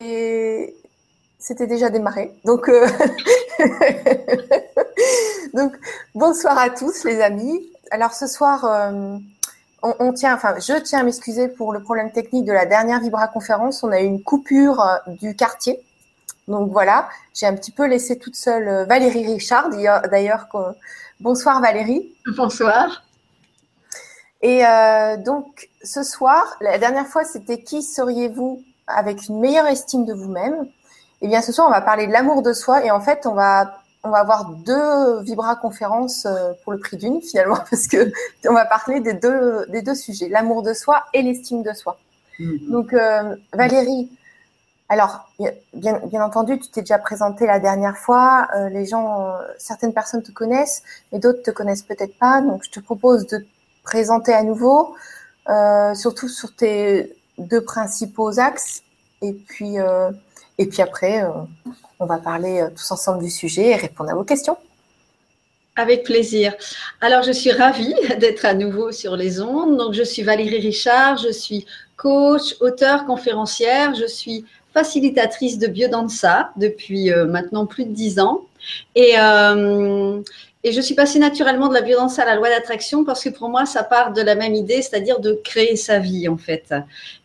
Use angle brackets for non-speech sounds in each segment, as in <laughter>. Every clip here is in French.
Et c'était déjà démarré. Donc, euh, <laughs> donc, bonsoir à tous les amis. Alors ce soir, euh, on, tient, enfin, je tiens à m'excuser pour le problème technique de la dernière Vibra conférence. On a eu une coupure euh, du quartier. Donc voilà, j'ai un petit peu laissé toute seule Valérie Richard. D'ailleurs, bonsoir Valérie. Bonsoir. Et donc ce soir, la dernière fois, c'était qui seriez-vous avec une meilleure estime de vous-même, eh bien, ce soir, on va parler de l'amour de soi et en fait, on va on va avoir deux Vibra conférences euh, pour le prix d'une finalement <laughs> parce que on va parler des deux des deux sujets, l'amour de soi et l'estime de soi. Mm-hmm. Donc euh, Valérie, alors bien bien entendu, tu t'es déjà présentée la dernière fois. Euh, les gens, certaines personnes te connaissent, mais d'autres te connaissent peut-être pas. Donc je te propose de te présenter à nouveau, surtout sur tes deux principaux axes. Et puis, euh, et puis après, euh, on va parler euh, tous ensemble du sujet et répondre à vos questions. Avec plaisir. Alors, je suis ravie <laughs> d'être à nouveau sur les ondes. Donc, je suis Valérie Richard, je suis coach, auteur, conférencière, je suis facilitatrice de biodanza depuis maintenant plus de dix ans. Et, et je suis passée naturellement de la violence à la loi d'attraction parce que pour moi, ça part de la même idée, c'est-à-dire de créer sa vie en fait.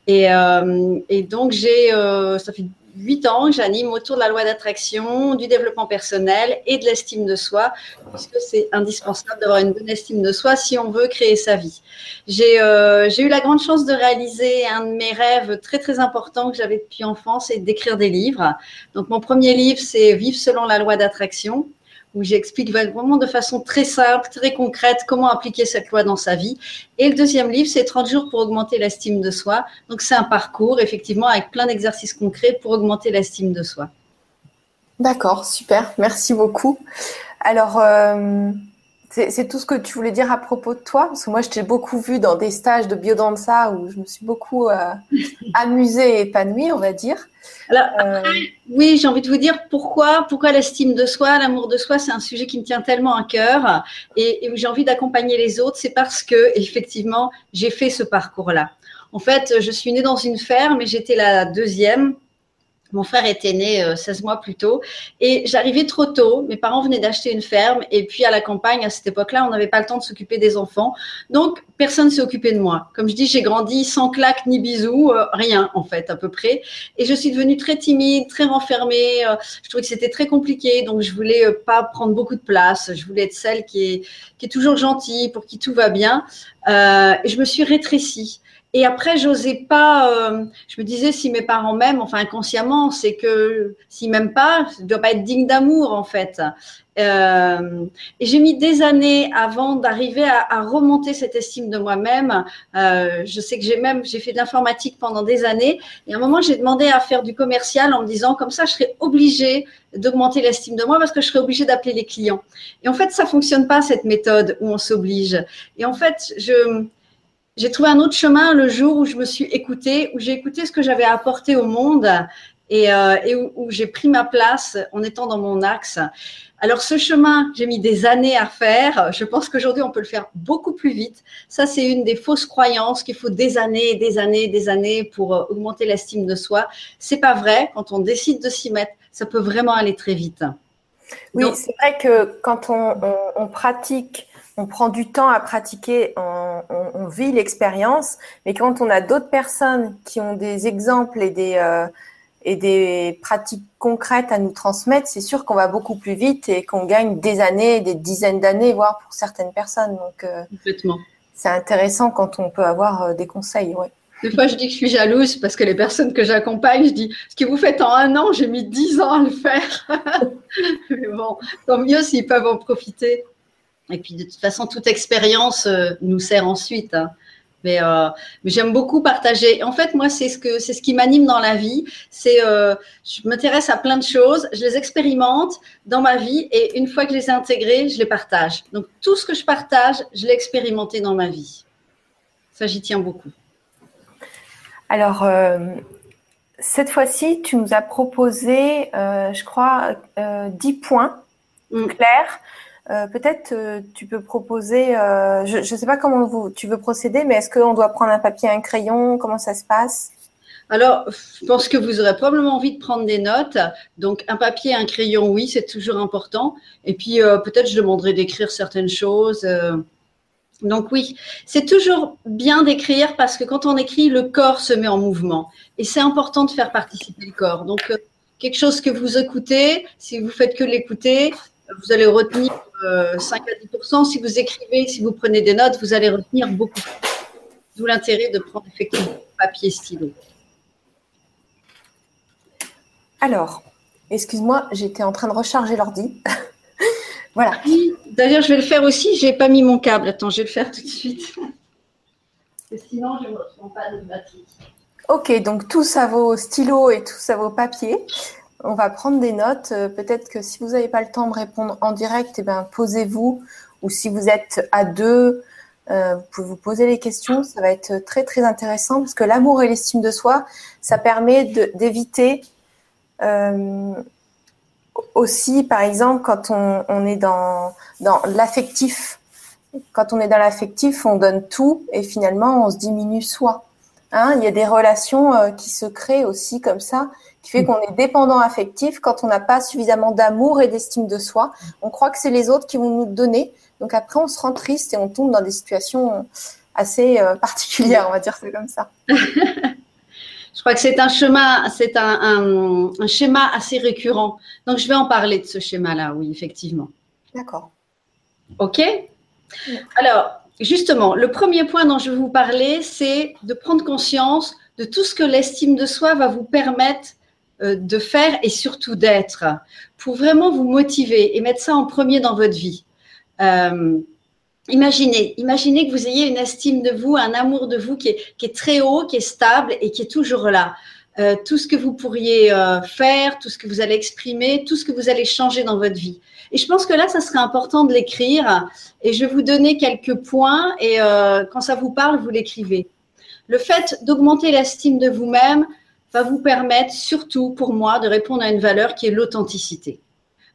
Et, euh, donc, j'ai, euh, ça fait huit ans que j'anime autour de la loi d'attraction, du développement personnel et de l'estime de soi, puisque c'est indispensable d'avoir une bonne estime de soi si on veut créer sa vie. J'ai, euh, j'ai eu la grande chance de réaliser un de mes rêves très très importants que j'avais depuis enfance, c'est d'écrire des livres. Donc, mon premier livre, c'est Vivre selon la loi d'attraction où j'explique vraiment de façon très simple, très concrète comment appliquer cette loi dans sa vie. Et le deuxième livre, c'est 30 jours pour augmenter l'estime de soi. Donc c'est un parcours, effectivement, avec plein d'exercices concrets pour augmenter l'estime de soi. D'accord, super, merci beaucoup. Alors, euh, c'est tout ce que tu voulais dire à propos de toi? Parce que moi, je t'ai beaucoup vu dans des stages de biodanza où je me suis beaucoup euh, <laughs> amusée et épanouie, on va dire. Alors, euh, oui, j'ai envie de vous dire pourquoi, pourquoi l'estime de soi, l'amour de soi, c'est un sujet qui me tient tellement à cœur et, et où j'ai envie d'accompagner les autres. C'est parce que, effectivement, j'ai fait ce parcours-là. En fait, je suis née dans une ferme et j'étais la deuxième mon frère était né 16 euh, mois plus tôt et j'arrivais trop tôt. Mes parents venaient d'acheter une ferme et puis à la campagne, à cette époque-là, on n'avait pas le temps de s'occuper des enfants. Donc, personne ne s'est occupé de moi. Comme je dis, j'ai grandi sans claques ni bisous, euh, rien en fait, à peu près. Et je suis devenue très timide, très renfermée. Euh, je trouvais que c'était très compliqué, donc je voulais pas prendre beaucoup de place. Je voulais être celle qui est, qui est toujours gentille, pour qui tout va bien. et je me suis rétrécie. Et après, j'osais pas. Euh, je me disais, si mes parents m'aiment, enfin inconsciemment, c'est que s'ils m'aiment pas, je dois pas être digne d'amour en fait. Euh, et j'ai mis des années avant d'arriver à, à, remonter cette estime de moi-même. Euh, je sais que j'ai même j'ai fait de l'informatique pendant des années. Et à un moment, j'ai demandé à faire du commercial en me disant comme ça, je serais obligée d'augmenter l'estime de moi parce que je serais obligée d'appeler les clients. Et en fait, ça fonctionne pas cette méthode où on s'oblige. Et en fait, je j'ai trouvé un autre chemin le jour où je me suis écoutée, où j'ai écouté ce que j'avais apporté au monde et, euh, et où, j'ai pris ma place en étant dans mon axe. Alors ce chemin, j'ai mis des années à faire. Je pense qu'aujourd'hui, on peut le faire beaucoup plus vite. Ça, c'est une des fausses croyances qu'il faut des années, des années, des années pour euh, augmenter l'estime de soi. C'est pas vrai. Quand on décide de s'y mettre, ça peut vraiment aller très vite. Oui, c'est vrai que quand on, on, on pratique on prend du temps à pratiquer, on, vit l'expérience, mais quand on a d'autres personnes qui ont des exemples et des, euh, et des pratiques concrètes à nous transmettre, c'est sûr qu'on va beaucoup plus vite et qu'on gagne des années, des dizaines d'années, voire pour certaines personnes. Donc, euh, c'est intéressant quand on peut avoir euh, des conseils. Ouais. Des fois, je dis que je suis jalouse parce que les personnes que j'accompagne, je dis ce que vous faites en un an, j'ai mis dix ans à le faire. <laughs> mais bon, tant mieux s'ils peuvent en profiter. Et puis de toute façon, toute expérience euh, nous sert ensuite. Hein. Mais, euh, mais j'aime beaucoup partager. En fait, moi, c'est ce que c'est ce qui m'anime dans la vie. C'est euh, je m'intéresse à plein de choses, je les expérimente dans ma vie et une fois que je les ai intégrées, je les partage. Donc tout ce que je partage, je l'ai expérimenté dans ma vie. Ça, j'y tiens beaucoup. Alors, cette fois-ci, tu nous as proposé, je crois, 10 points mm. clairs euh, peut-être euh, tu peux proposer, euh, je ne sais pas comment vous, tu veux procéder, mais est-ce qu'on doit prendre un papier un crayon? Comment ça se passe? Alors, je pense que vous aurez probablement envie de prendre des notes. Donc, un papier, un crayon, oui, c'est toujours important. Et puis, peut-être, je demanderai d'écrire certaines choses. Donc, oui, c'est toujours bien d'écrire parce que quand on écrit, le corps se met en mouvement. Et c'est important de faire participer le corps. Donc, quelque chose que vous écoutez, si vous faites que l'écouter, vous allez retenir 5 à 10% Si vous écrivez, si vous prenez des notes, vous allez retenir beaucoup. D'où l'intérêt de prendre effectivement papier stylo. Alors, excuse-moi, j'étais en train de recharger l'ordi. <laughs> voilà. D'ailleurs, je vais le faire aussi. Je n'ai pas mis mon câble. Attends, je vais le faire tout de suite. sinon, je ne retrouve pas de batterie. Ok, donc tout ça vaut stylo et tout ça vaut papier. On va prendre des notes. Euh, peut-être que si vous n'avez pas le temps de répondre en direct, eh ben, posez-vous. Ou si vous êtes à deux, euh, vous pouvez vous poser les questions. Ça va être très, très intéressant parce que l'amour et l'estime de soi, ça permet d'éviter euh, aussi, par exemple, quand on, est dans, l'affectif, quand on est dans l'affectif, on donne tout et finalement on se diminue soi. Hein, il y a des relations qui se créent aussi comme ça, qui fait qu'on est dépendant affectif quand on n'a pas suffisamment d'amour et d'estime de soi. On croit que c'est les autres qui vont nous donner. Donc après, on se rend triste et on tombe dans des situations assez euh, <laughs> particulières, on va dire c'est comme ça. <laughs> Je crois que c'est un chemin, c'est un, schéma assez récurrent. Donc, je vais en parler de ce schéma-là, oui, effectivement. D'accord. OK? Alors, justement, le premier point dont je vais vous parler, c'est de prendre conscience de tout ce que l'estime de soi va vous permettre euh, de faire et surtout d'être, pour vraiment vous motiver et mettre ça en premier dans votre vie. Euh, Imaginez, imaginez que vous ayez une estime de vous, un amour de vous qui est, très haut, qui est stable et qui est toujours là. Euh, tout ce que vous pourriez euh, faire, tout ce que vous allez exprimer, tout ce que vous allez changer dans votre vie. Et je pense que là, ça serait important de l'écrire. Et je vais vous donner quelques points. Et euh, quand ça vous parle, vous l'écrivez. Le fait d'augmenter l'estime de vous-même va vous permettre, surtout pour moi, de répondre à une valeur qui est l'authenticité.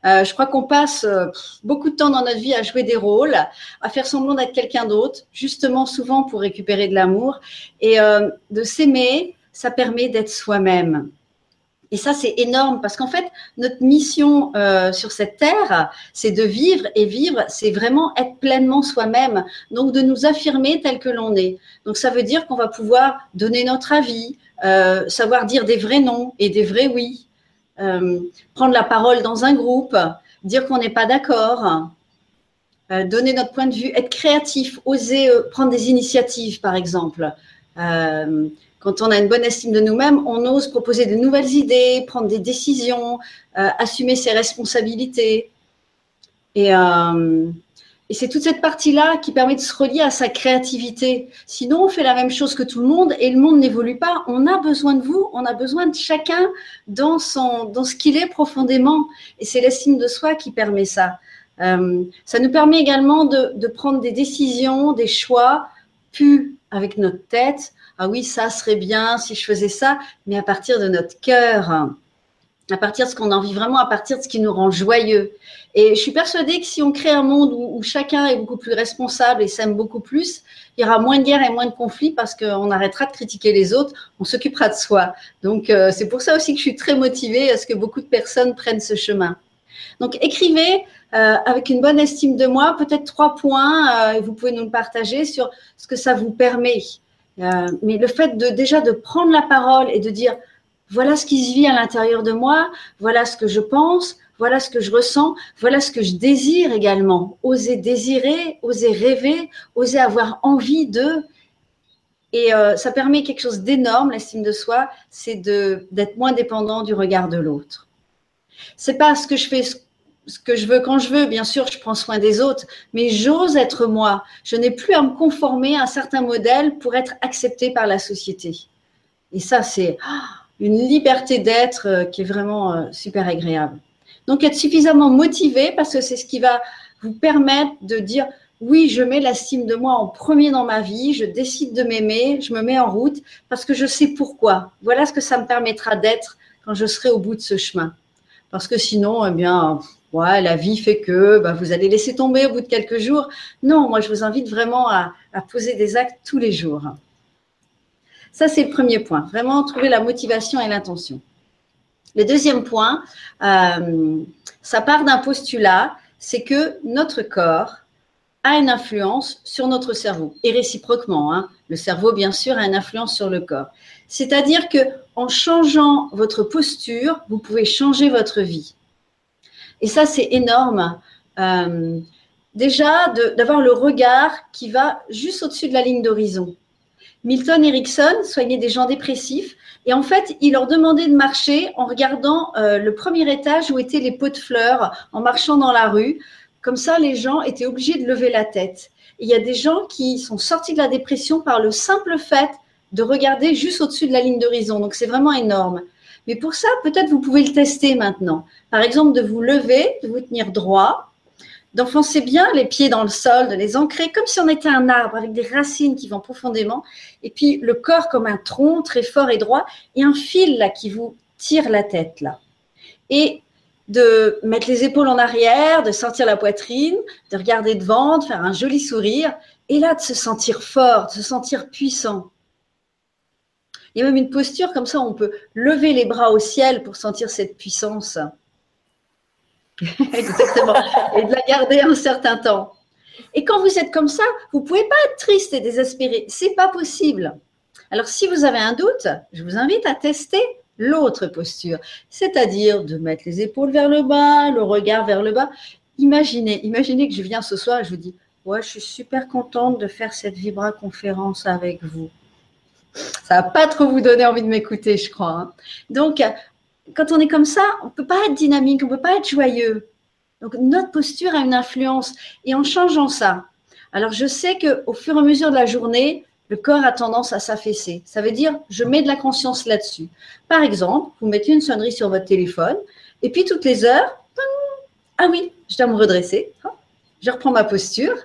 Euh, je crois qu'on passe euh, beaucoup de temps dans notre vie à jouer des rôles, à faire semblant d'être quelqu'un d'autre, justement souvent pour récupérer de l'amour. Et euh, de s'aimer, ça permet d'être soi-même. Et ça, c'est énorme parce qu'en fait, notre mission sur cette terre, c'est de vivre et vivre, c'est vraiment être pleinement soi-même. Donc, de nous affirmer tel que l'on est. Donc, ça veut dire qu'on va pouvoir donner notre avis, savoir dire des vrais non et des vrais oui, euh, prendre la parole dans un groupe, dire qu'on n'est pas d'accord, euh, donner notre point de vue, être créatif, oser euh, prendre des initiatives, par exemple. quand on a une bonne estime de nous-mêmes, on ose proposer de nouvelles idées, prendre des décisions, assumer ses responsabilités. Et, et c'est toute cette partie-là qui permet de se relier à sa créativité. Sinon, on fait la même chose que tout le monde et le monde n'évolue pas. On a besoin de vous, on a besoin de chacun dans, son, dans ce qu'il est profondément. Et c'est l'estime de soi qui permet ça. Euh, ça nous permet également de, de, prendre des décisions, des choix, plus avec notre tête. Ah oui, ça serait bien si je faisais ça, mais à partir de notre cœur à partir de ce qu'on a envie vraiment, à partir de ce qui nous rend joyeux. Et je suis persuadée que si on crée un monde où, chacun est beaucoup plus responsable et s'aime beaucoup plus, il y aura moins de guerres et moins de conflits parce qu'on arrêtera de critiquer les autres, on s'occupera de soi. Donc euh, c'est pour ça aussi que je suis très motivée à ce que beaucoup de personnes prennent ce chemin. Donc écrivez euh, avec une bonne estime de moi, peut-être trois points, euh, et vous pouvez nous le partager sur ce que ça vous permet. mais le fait de déjà de prendre la parole et de dire voilà ce qui se vit à l'intérieur de moi, voilà ce que je pense, voilà ce que je ressens, voilà ce que je désire également. Oser désirer, oser rêver, oser avoir envie de. Et euh, ça permet quelque chose d'énorme, l'estime de soi, c'est d'être moins dépendant du regard de l'autre. C'est pas ce que je fais ce que je veux quand je veux, bien sûr, je prends soin des autres, mais j'ose être moi. Je n'ai plus à me conformer à un certain modèle pour être accepté par la société. Et ça, c'est ah, une liberté d'être euh, qui est vraiment euh, super agréable. Donc, être suffisamment motivé parce que c'est ce qui va vous permettre de dire oui, je mets l'estime de moi en premier dans ma vie, je décide de m'aimer, je me mets en route parce que je sais pourquoi. Voilà ce que ça me permettra d'être quand je serai au bout de ce chemin. Parce que sinon, eh bien, ouais, la vie fait que bah, vous allez laisser tomber au bout de quelques jours. Non, moi, je vous invite vraiment à poser des actes tous les jours. Ça, c'est le premier point. Vraiment trouver la motivation et l'intention. Le deuxième point, euh, ça part d'un postulat, c'est que notre corps a une influence sur notre cerveau et réciproquement. Hein. le cerveau, bien sûr, a une influence sur le corps. C'est-à-dire que en changeant votre posture, vous pouvez changer votre vie. Et ça, c'est énorme. Euh, déjà, d'avoir le regard qui va juste au-dessus de la ligne d'horizon. Milton Erickson soignait des gens dépressifs et en fait, il leur demandait de marcher en regardant euh, le premier étage où étaient les pots de fleurs, en marchant dans la rue. Comme ça, les gens étaient obligés de lever la tête. il y a des gens qui sont sortis de la dépression par le simple fait de regarder juste au-dessus de la ligne d'horizon. Donc, c'est vraiment énorme. Mais pour ça, peut-être vous pouvez le tester maintenant. Par exemple, de vous lever, de vous tenir droit, d'enfoncer bien les pieds dans le sol, de les ancrer comme si on était un arbre avec des racines qui vont profondément, et puis le corps comme un tronc très fort et droit, et un fil là qui vous tire la tête là. Et de mettre les épaules en arrière, de sortir la poitrine, de regarder devant, de faire un joli sourire, et là de se sentir fort, de se sentir puissant. Il y a même une posture comme ça, on peut lever les bras au ciel pour sentir cette puissance. <laughs> Exactement. Et de la garder un certain temps. Et quand vous êtes comme ça, vous ne pouvez pas être triste et désespéré. C'est pas possible. Alors, si vous avez un doute, je vous invite à tester l'autre posture, c'est-à-dire de mettre les épaules vers le bas, le regard vers le bas. Imaginez, imaginez que je viens ce soir et je vous dis, ouais, je suis super contente de faire cette Vibra conférence avec vous. Ça va pas trop vous donner envie de m'écouter, je crois. Hein. Donc, quand on est comme ça, on ne peut pas être dynamique, on ne peut pas être joyeux. Donc, notre posture a une influence. Et en changeant ça, alors je sais qu'au fur et à mesure de la journée, le corps a tendance à s'affaisser. Ça veut dire, je mets de la conscience là-dessus. Par exemple, vous mettez une sonnerie sur votre téléphone, et puis toutes les heures, ah oui, je dois me redresser, je reprends ma posture,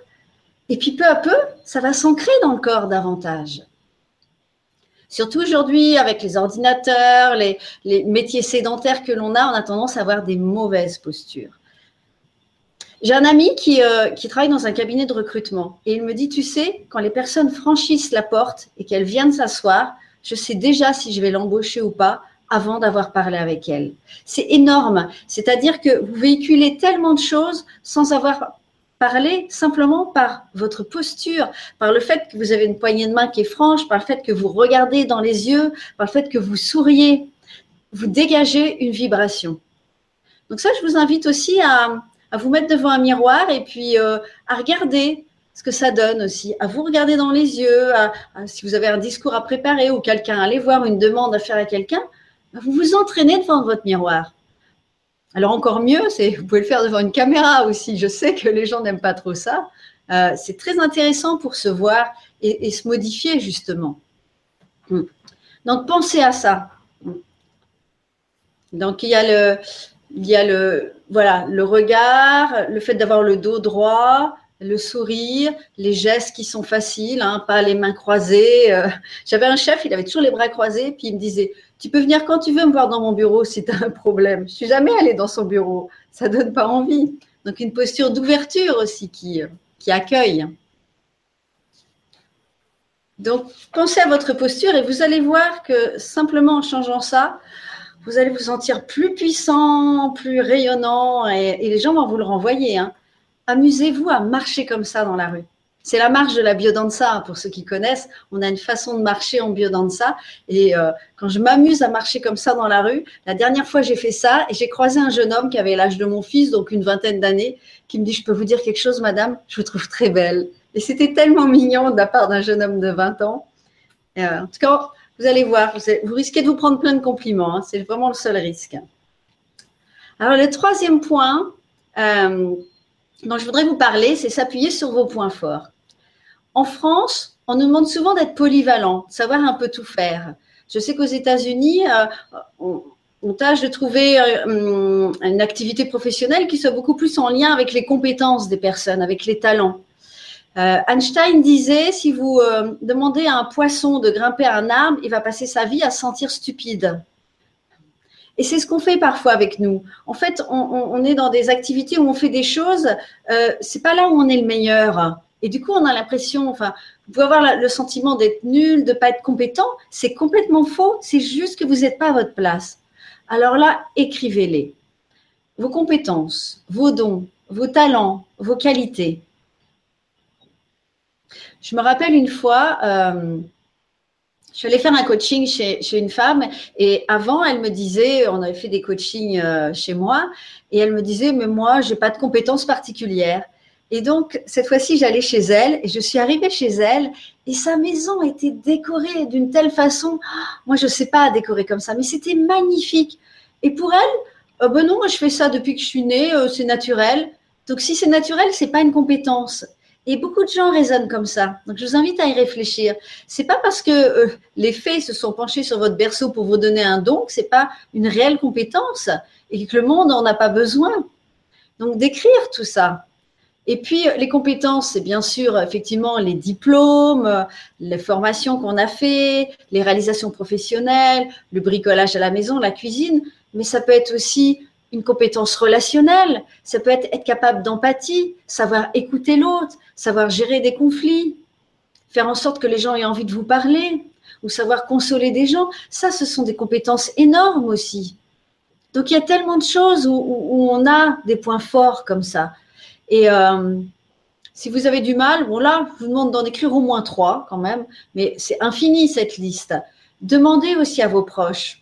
et puis peu à peu, ça va s'ancrer dans le corps davantage. Surtout aujourd'hui, avec les ordinateurs, les, métiers sédentaires que l'on a, on a tendance à avoir des mauvaises postures. J'ai un ami qui, euh, qui, travaille dans un cabinet de recrutement et il me dit, tu sais, quand les personnes franchissent la porte et qu'elles viennent s'asseoir, je sais déjà si je vais l'embaucher ou pas avant d'avoir parlé avec elle. C'est énorme. C'est-à-dire que vous véhiculez tellement de choses sans avoir parler simplement par votre posture, par le fait que vous avez une poignée de main qui est franche, par le fait que vous regardez dans les yeux, par le fait que vous souriez. Vous dégagez une vibration. Donc ça, je vous invite aussi à, vous mettre devant un miroir et puis euh, à regarder ce que ça donne aussi, à vous regarder dans les yeux, si vous avez un discours à préparer ou quelqu'un à aller voir, une demande à faire à quelqu'un, vous vous entraînez devant votre miroir. Alors encore mieux, vous pouvez le faire devant une caméra aussi. Je sais que les gens n'aiment pas trop ça. Euh, c'est très intéressant pour se voir et, se modifier justement. Hmm. Donc pensez à ça. Donc il y a le, il y a le, voilà, le regard, le fait d'avoir le dos droit, le sourire, les gestes qui sont faciles, hein, pas les mains croisées. Euh. J'avais un chef, il avait toujours les bras croisés, puis il me disait Tu peux venir quand tu veux me voir dans mon bureau si tu as un problème. Je suis jamais allée dans son bureau, ça donne pas envie. Donc une posture d'ouverture aussi qui, qui accueille. Donc pensez à votre posture et vous allez voir que simplement en changeant ça, vous allez vous sentir plus puissant, plus rayonnant et, les gens vont vous le renvoyer. Hein amusez-vous à marcher comme ça dans la rue. C'est la marche de la biodanza, hein, pour ceux qui connaissent. On a une façon de marcher en biodanza. Et euh, quand je m'amuse à marcher comme ça dans la rue, la dernière fois j'ai fait ça et j'ai croisé un jeune homme qui avait l'âge de mon fils, donc une vingtaine d'années, qui me dit, je peux vous dire quelque chose, madame? Je vous trouve très belle. Et c'était tellement mignon de la part d'un jeune homme de 20 ans. Euh, en tout cas, vous allez voir, vous, risquez de vous prendre plein de compliments. Hein. c'est vraiment le seul risque. Alors, le troisième point, euh, dont je voudrais vous parler, c'est s'appuyer sur vos points forts. En France, on nous demande souvent d'être polyvalent, de savoir un peu tout faire. Je sais qu'aux États-Unis, euh, on, tâche de trouver euh, une activité professionnelle qui soit beaucoup plus en lien avec les compétences des personnes, avec les talents. Euh, Einstein disait, si vous demandez à un poisson de grimper un arbre, il va passer sa vie à se sentir stupide. Et c'est ce qu'on fait parfois avec nous. En fait, on, est dans des activités où on fait des choses, euh, c'est pas là où on est le meilleur. Et du coup, on a l'impression, enfin, vous pouvez avoir le sentiment d'être nul, de pas être compétent. C'est complètement faux. C'est juste que vous n'êtes pas à votre place. Alors là, écrivez-les. Vos compétences, vos dons, vos talents, vos qualités. Je me rappelle une fois, euh, je suis allée faire un coaching chez, une femme et avant, elle me disait, on avait fait des coachings euh, chez moi, et elle me disait, mais moi, je n'ai pas de compétences particulières. Et donc, cette fois-ci, j'allais chez elle et je suis arrivée chez elle et sa maison était décorée d'une telle façon. Moi, je ne sais pas décorer comme ça, mais c'était magnifique. Et pour elle, euh, ben non, moi, je fais ça depuis que je suis née, euh, c'est naturel. Donc, si c'est naturel, c'est pas une compétence. Et beaucoup de gens raisonnent comme ça. Donc, je vous invite à y réfléchir. C'est pas parce que euh, les fées se sont penchés sur votre berceau pour vous donner un don que c'est pas une réelle compétence et que le monde n'en a pas besoin. Donc, d'écrire tout ça. Et puis, les compétences, c'est bien sûr effectivement les diplômes, les formations qu'on a fait, les réalisations professionnelles, le bricolage à la maison, la cuisine, mais ça peut être aussi une compétence relationnelle, ça peut être être capable d'empathie, savoir écouter l'autre, savoir gérer des conflits, faire en sorte que les gens aient envie de vous parler, ou savoir consoler des gens. Ça, ce sont des compétences énormes aussi. Donc, il y a tellement de choses où, on a des points forts comme ça. Et euh, si vous avez du mal, bon là, je vous demande d'en écrire au moins trois quand même, mais c'est infini cette liste. Demandez aussi à vos proches,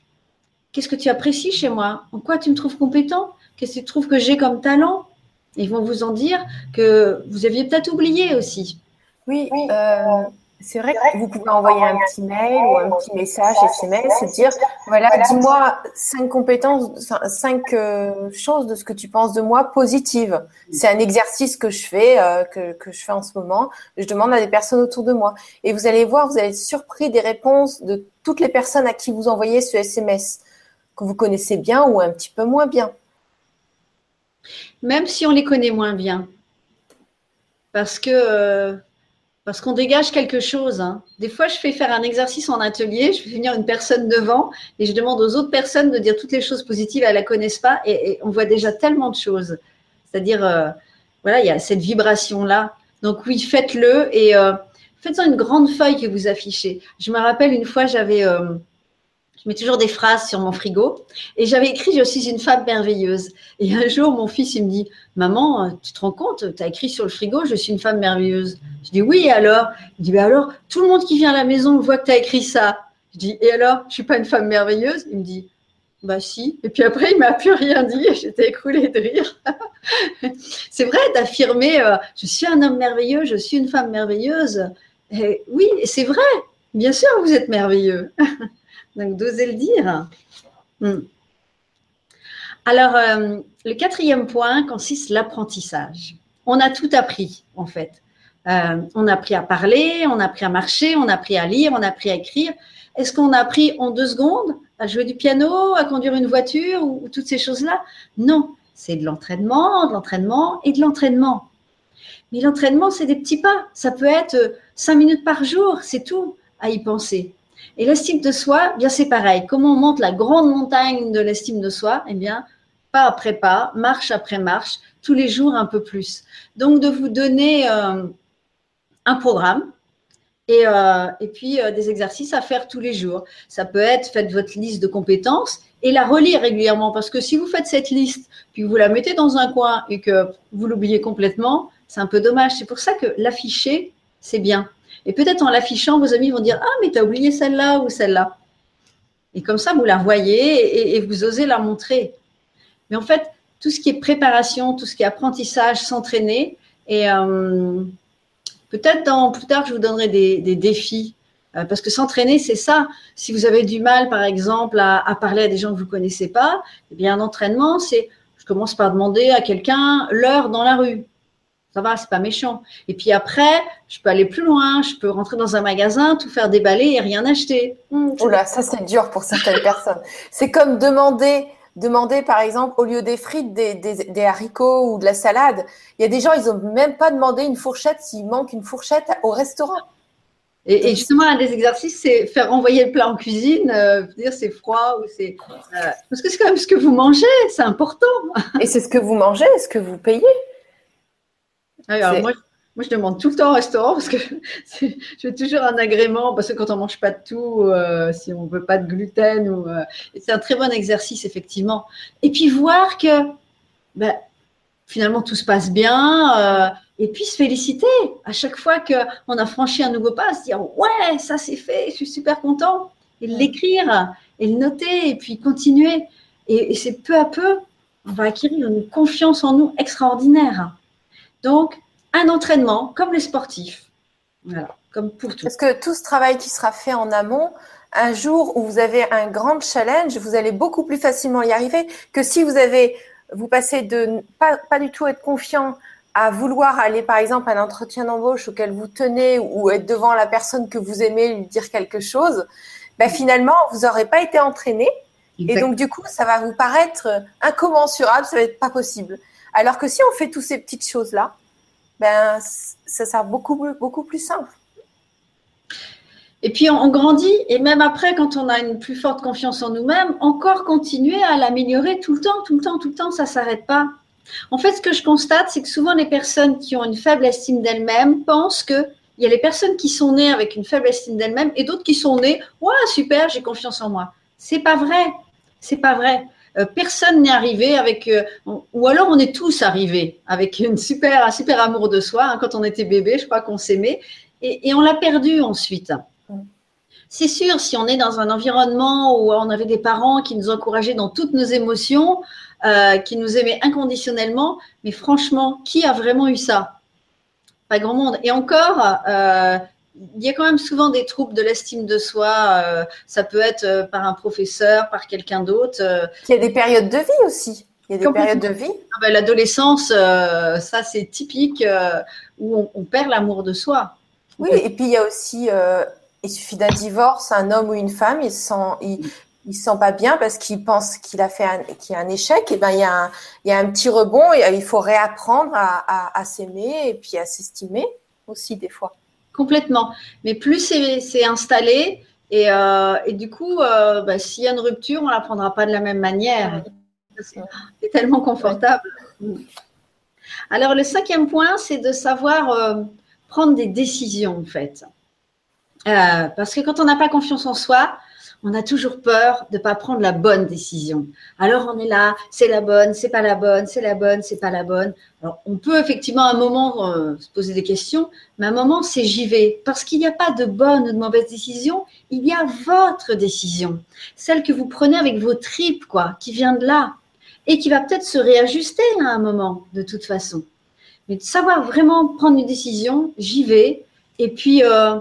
qu'est-ce que tu apprécies chez moi En quoi tu me trouves compétent Qu'est-ce que tu trouves que j'ai comme talent Ils vont vous en dire que vous aviez peut-être oublié aussi. Oui, euh, c'est vrai que vous pouvez envoyer un petit mail ou un petit message SMS et dire voilà, dis-moi cinq compétences, cinq euh, choses de ce que tu penses de moi positives. C'est un exercice que je fais, euh, que, que, je fais en ce moment. Je demande à des personnes autour de moi. Et vous allez voir, vous allez être surpris des réponses de toutes les personnes à qui vous envoyez ce SMS, que vous connaissez bien ou un petit peu moins bien. Même si on les connaît moins bien. Parce que. Euh, parce qu'on dégage quelque chose. Hein. Des fois, je fais faire un exercice en atelier, je fais venir une personne devant et je demande aux autres personnes de dire toutes les choses positives, elles ne la connaissent pas et, on voit déjà tellement de choses. C'est-à-dire, euh, voilà, il y a cette vibration-là. Donc oui, faites-le et euh, faites-en une grande feuille que vous affichez. Je me rappelle une fois, j'avais... Je mets toujours des phrases sur mon frigo. Et j'avais écrit Je suis une femme merveilleuse. Et un jour, mon fils, il me dit Maman, tu te rends compte Tu as écrit sur le frigo Je suis une femme merveilleuse. Je dis Oui, et alors? Il dit bah alors, tout le monde qui vient à la maison voit que tu as écrit ça. Je dis Et alors Je suis pas une femme merveilleuse? Il me dit bah si. Et puis après, il m'a plus rien dit j'étais écroulée de rire. <laughs> c'est vrai d'affirmer euh, je suis un homme merveilleux, je suis une femme merveilleuse. Et oui, c'est vrai. Bien sûr, vous êtes merveilleux. <laughs> Donc, d'oser le dire. Hmm. Alors, euh, le quatrième point consiste l'apprentissage. On a tout appris, en fait. Euh, on a appris à parler, on a appris à marcher, on a appris à lire, on a appris à écrire. Est-ce qu'on a appris en deux secondes à jouer du piano, à conduire une voiture ou toutes ces choses-là? Non, c'est de l'entraînement, de l'entraînement et de l'entraînement. Mais l'entraînement, c'est des petits pas. Ça peut être euh, cinq minutes par jour, c'est tout à y penser. Et l'estime de soi, bien c'est pareil. Comment on monte la grande montagne de l'estime de soi? Eh bien, pas après pas, marche après marche, tous les jours un peu plus. Donc, de vous donner euh, un programme et, euh, puis euh, des exercices à faire tous les jours. Ça peut être, faites votre liste de compétences et la relire régulièrement. Parce que si vous faites cette liste, puis vous la mettez dans un coin et que vous l'oubliez complètement, c'est un peu dommage. C'est pour ça que l'afficher, c'est bien. Et peut-être en l'affichant, vos amis vont dire Ah, mais tu as oublié celle-là ou celle-là. Et comme ça, vous la voyez et, vous osez la montrer. Mais en fait, tout ce qui est préparation, tout ce qui est apprentissage, s'entraîner, et euh, peut-être plus tard, je vous donnerai des, défis. Euh, parce que s'entraîner, c'est ça. Si vous avez du mal, par exemple, à, à parler à des gens que vous ne connaissez pas, eh bien, un entraînement, c'est je commence par demander à quelqu'un l'heure dans la rue ça va, c'est pas méchant. Et puis après, je peux aller plus loin, je peux rentrer dans un magasin, tout faire déballer et rien acheter. Mmh, Oula, ça c'est dur pour certaines <laughs> personnes. C'est comme demander, demander par exemple au lieu des frites, des, haricots ou de la salade. Il y a des gens, ils n'ont même pas demandé une fourchette s'il manque une fourchette au restaurant. Et, justement, un des exercices, c'est faire envoyer le plat en cuisine, euh, dire c'est froid ou c'est. Euh, parce que c'est quand même ce que vous mangez, c'est important. Et c'est ce que vous mangez, ce que vous payez? Alors moi, Moi, je demande tout le temps au restaurant parce que <laughs> je veux toujours un agrément parce que quand on mange pas de tout, euh, si on veut pas de gluten, ou, euh, c'est un très bon exercice effectivement. Et puis voir que ben, finalement tout se passe bien. Euh, et puis se féliciter à chaque fois qu'on a franchi un nouveau pas, se dire ouais, ça c'est fait, je suis super content. Et l'écrire, et le noter, et puis continuer. Et, c'est peu à peu, on va acquérir une confiance en nous extraordinaire. Donc, un entraînement comme les sportifs. Voilà, comme pour tout. Parce que tout ce travail qui sera fait en amont, un jour où vous avez un grand challenge, vous allez beaucoup plus facilement y arriver que si vous avez, vous passez de pas, pas du tout être confiant à vouloir aller, par exemple, à un entretien d'embauche auquel vous tenez ou être devant la personne que vous aimez, lui dire quelque chose, ben, finalement, vous n'aurez pas été entraîné. Et donc, du coup, ça va vous paraître incommensurable, ça va être pas possible. Alors que si on fait toutes ces petites choses-là, ben, ça sera beaucoup, plus simple. Et puis on grandit, et même après, quand on a une plus forte confiance en nous-mêmes, encore continuer à l'améliorer tout le temps, tout le temps, tout le temps, ça ne s'arrête pas. En fait, ce que je constate, c'est que souvent les personnes qui ont une faible estime d'elles-mêmes pensent que il y a les personnes qui sont nées avec une faible estime d'elles-mêmes et d'autres qui sont nées, ouais, super, j'ai confiance en moi. C'est pas vrai. C'est pas vrai. Euh, personne n'est arrivé avec, euh, ou alors on est tous arrivés avec une super, un super amour de soi. Hein, quand on était bébé, je crois qu'on s'aimait et, on l'a perdu ensuite. C'est sûr, si on est dans un environnement où on avait des parents qui nous encourageaient dans toutes nos émotions, euh, qui nous aimaient inconditionnellement, mais franchement, qui a vraiment eu ça? Pas grand monde. Et encore, il y a quand même souvent des troubles de l'estime de soi. Euh, ça peut être euh, par un professeur, par quelqu'un d'autre. Euh. Il y a des périodes de vie aussi. Il y a des périodes de vie. Ah ben, l'adolescence, ça c'est typique où on, perd l'amour de soi. Oui, et puis il y a aussi, il suffit d'un divorce, un homme ou une femme, il sent, il, sent pas bien parce qu'il pense qu'il a fait un, qu'il y a un échec. Et ben il y a un, il y a un petit rebond et il faut réapprendre à s'aimer et puis à s'estimer aussi des fois. Complètement. Mais plus c'est installé, et, euh, et, du coup, euh, bah, s'il y a une rupture, on ne la prendra pas de la même manière. C'est tellement confortable. Alors, le cinquième point, c'est de savoir euh, prendre des décisions, en fait. parce que quand on n'a pas confiance en soi, on a toujours peur de ne pas prendre la bonne décision. Alors on est là, c'est la bonne, c'est pas la bonne, c'est la bonne, c'est pas la bonne. Alors on peut effectivement à un moment euh, se poser des questions, mais à un moment c'est j'y vais. Parce qu'il n'y a pas de bonne ou de mauvaise décision, il y a votre décision. Celle que vous prenez avec vos tripes, quoi, qui vient de là. Et qui va peut-être se réajuster à un moment, de toute façon. Mais de savoir vraiment prendre une décision, j'y vais. Et puis, euh,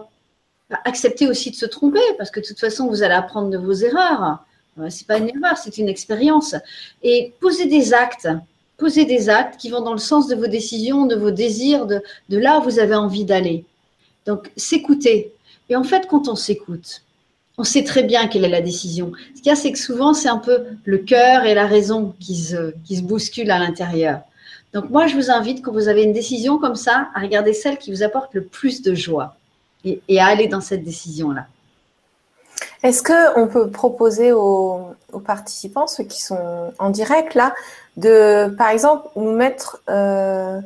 accepter aussi de se tromper, parce que de toute façon, vous allez apprendre de vos erreurs. Euh, c'est pas une erreur, c'est une expérience. Et poser des actes, poser des actes qui vont dans le sens de vos décisions, de vos désirs, de, de là où vous avez envie d'aller. Donc, s'écouter. Et en fait, quand on s'écoute, on sait très bien quelle est la décision. Ce qu'il y a, c'est que souvent, c'est un peu le cœur et la raison qui se, qui se bousculent à l'intérieur. Donc, moi, je vous invite, quand vous avez une décision comme ça, à regarder celle qui vous apporte le plus de joie et, à aller dans cette décision-là. Est-ce qu'on peut proposer aux, participants, ceux qui sont en direct là, de, par exemple, nous mettre euh,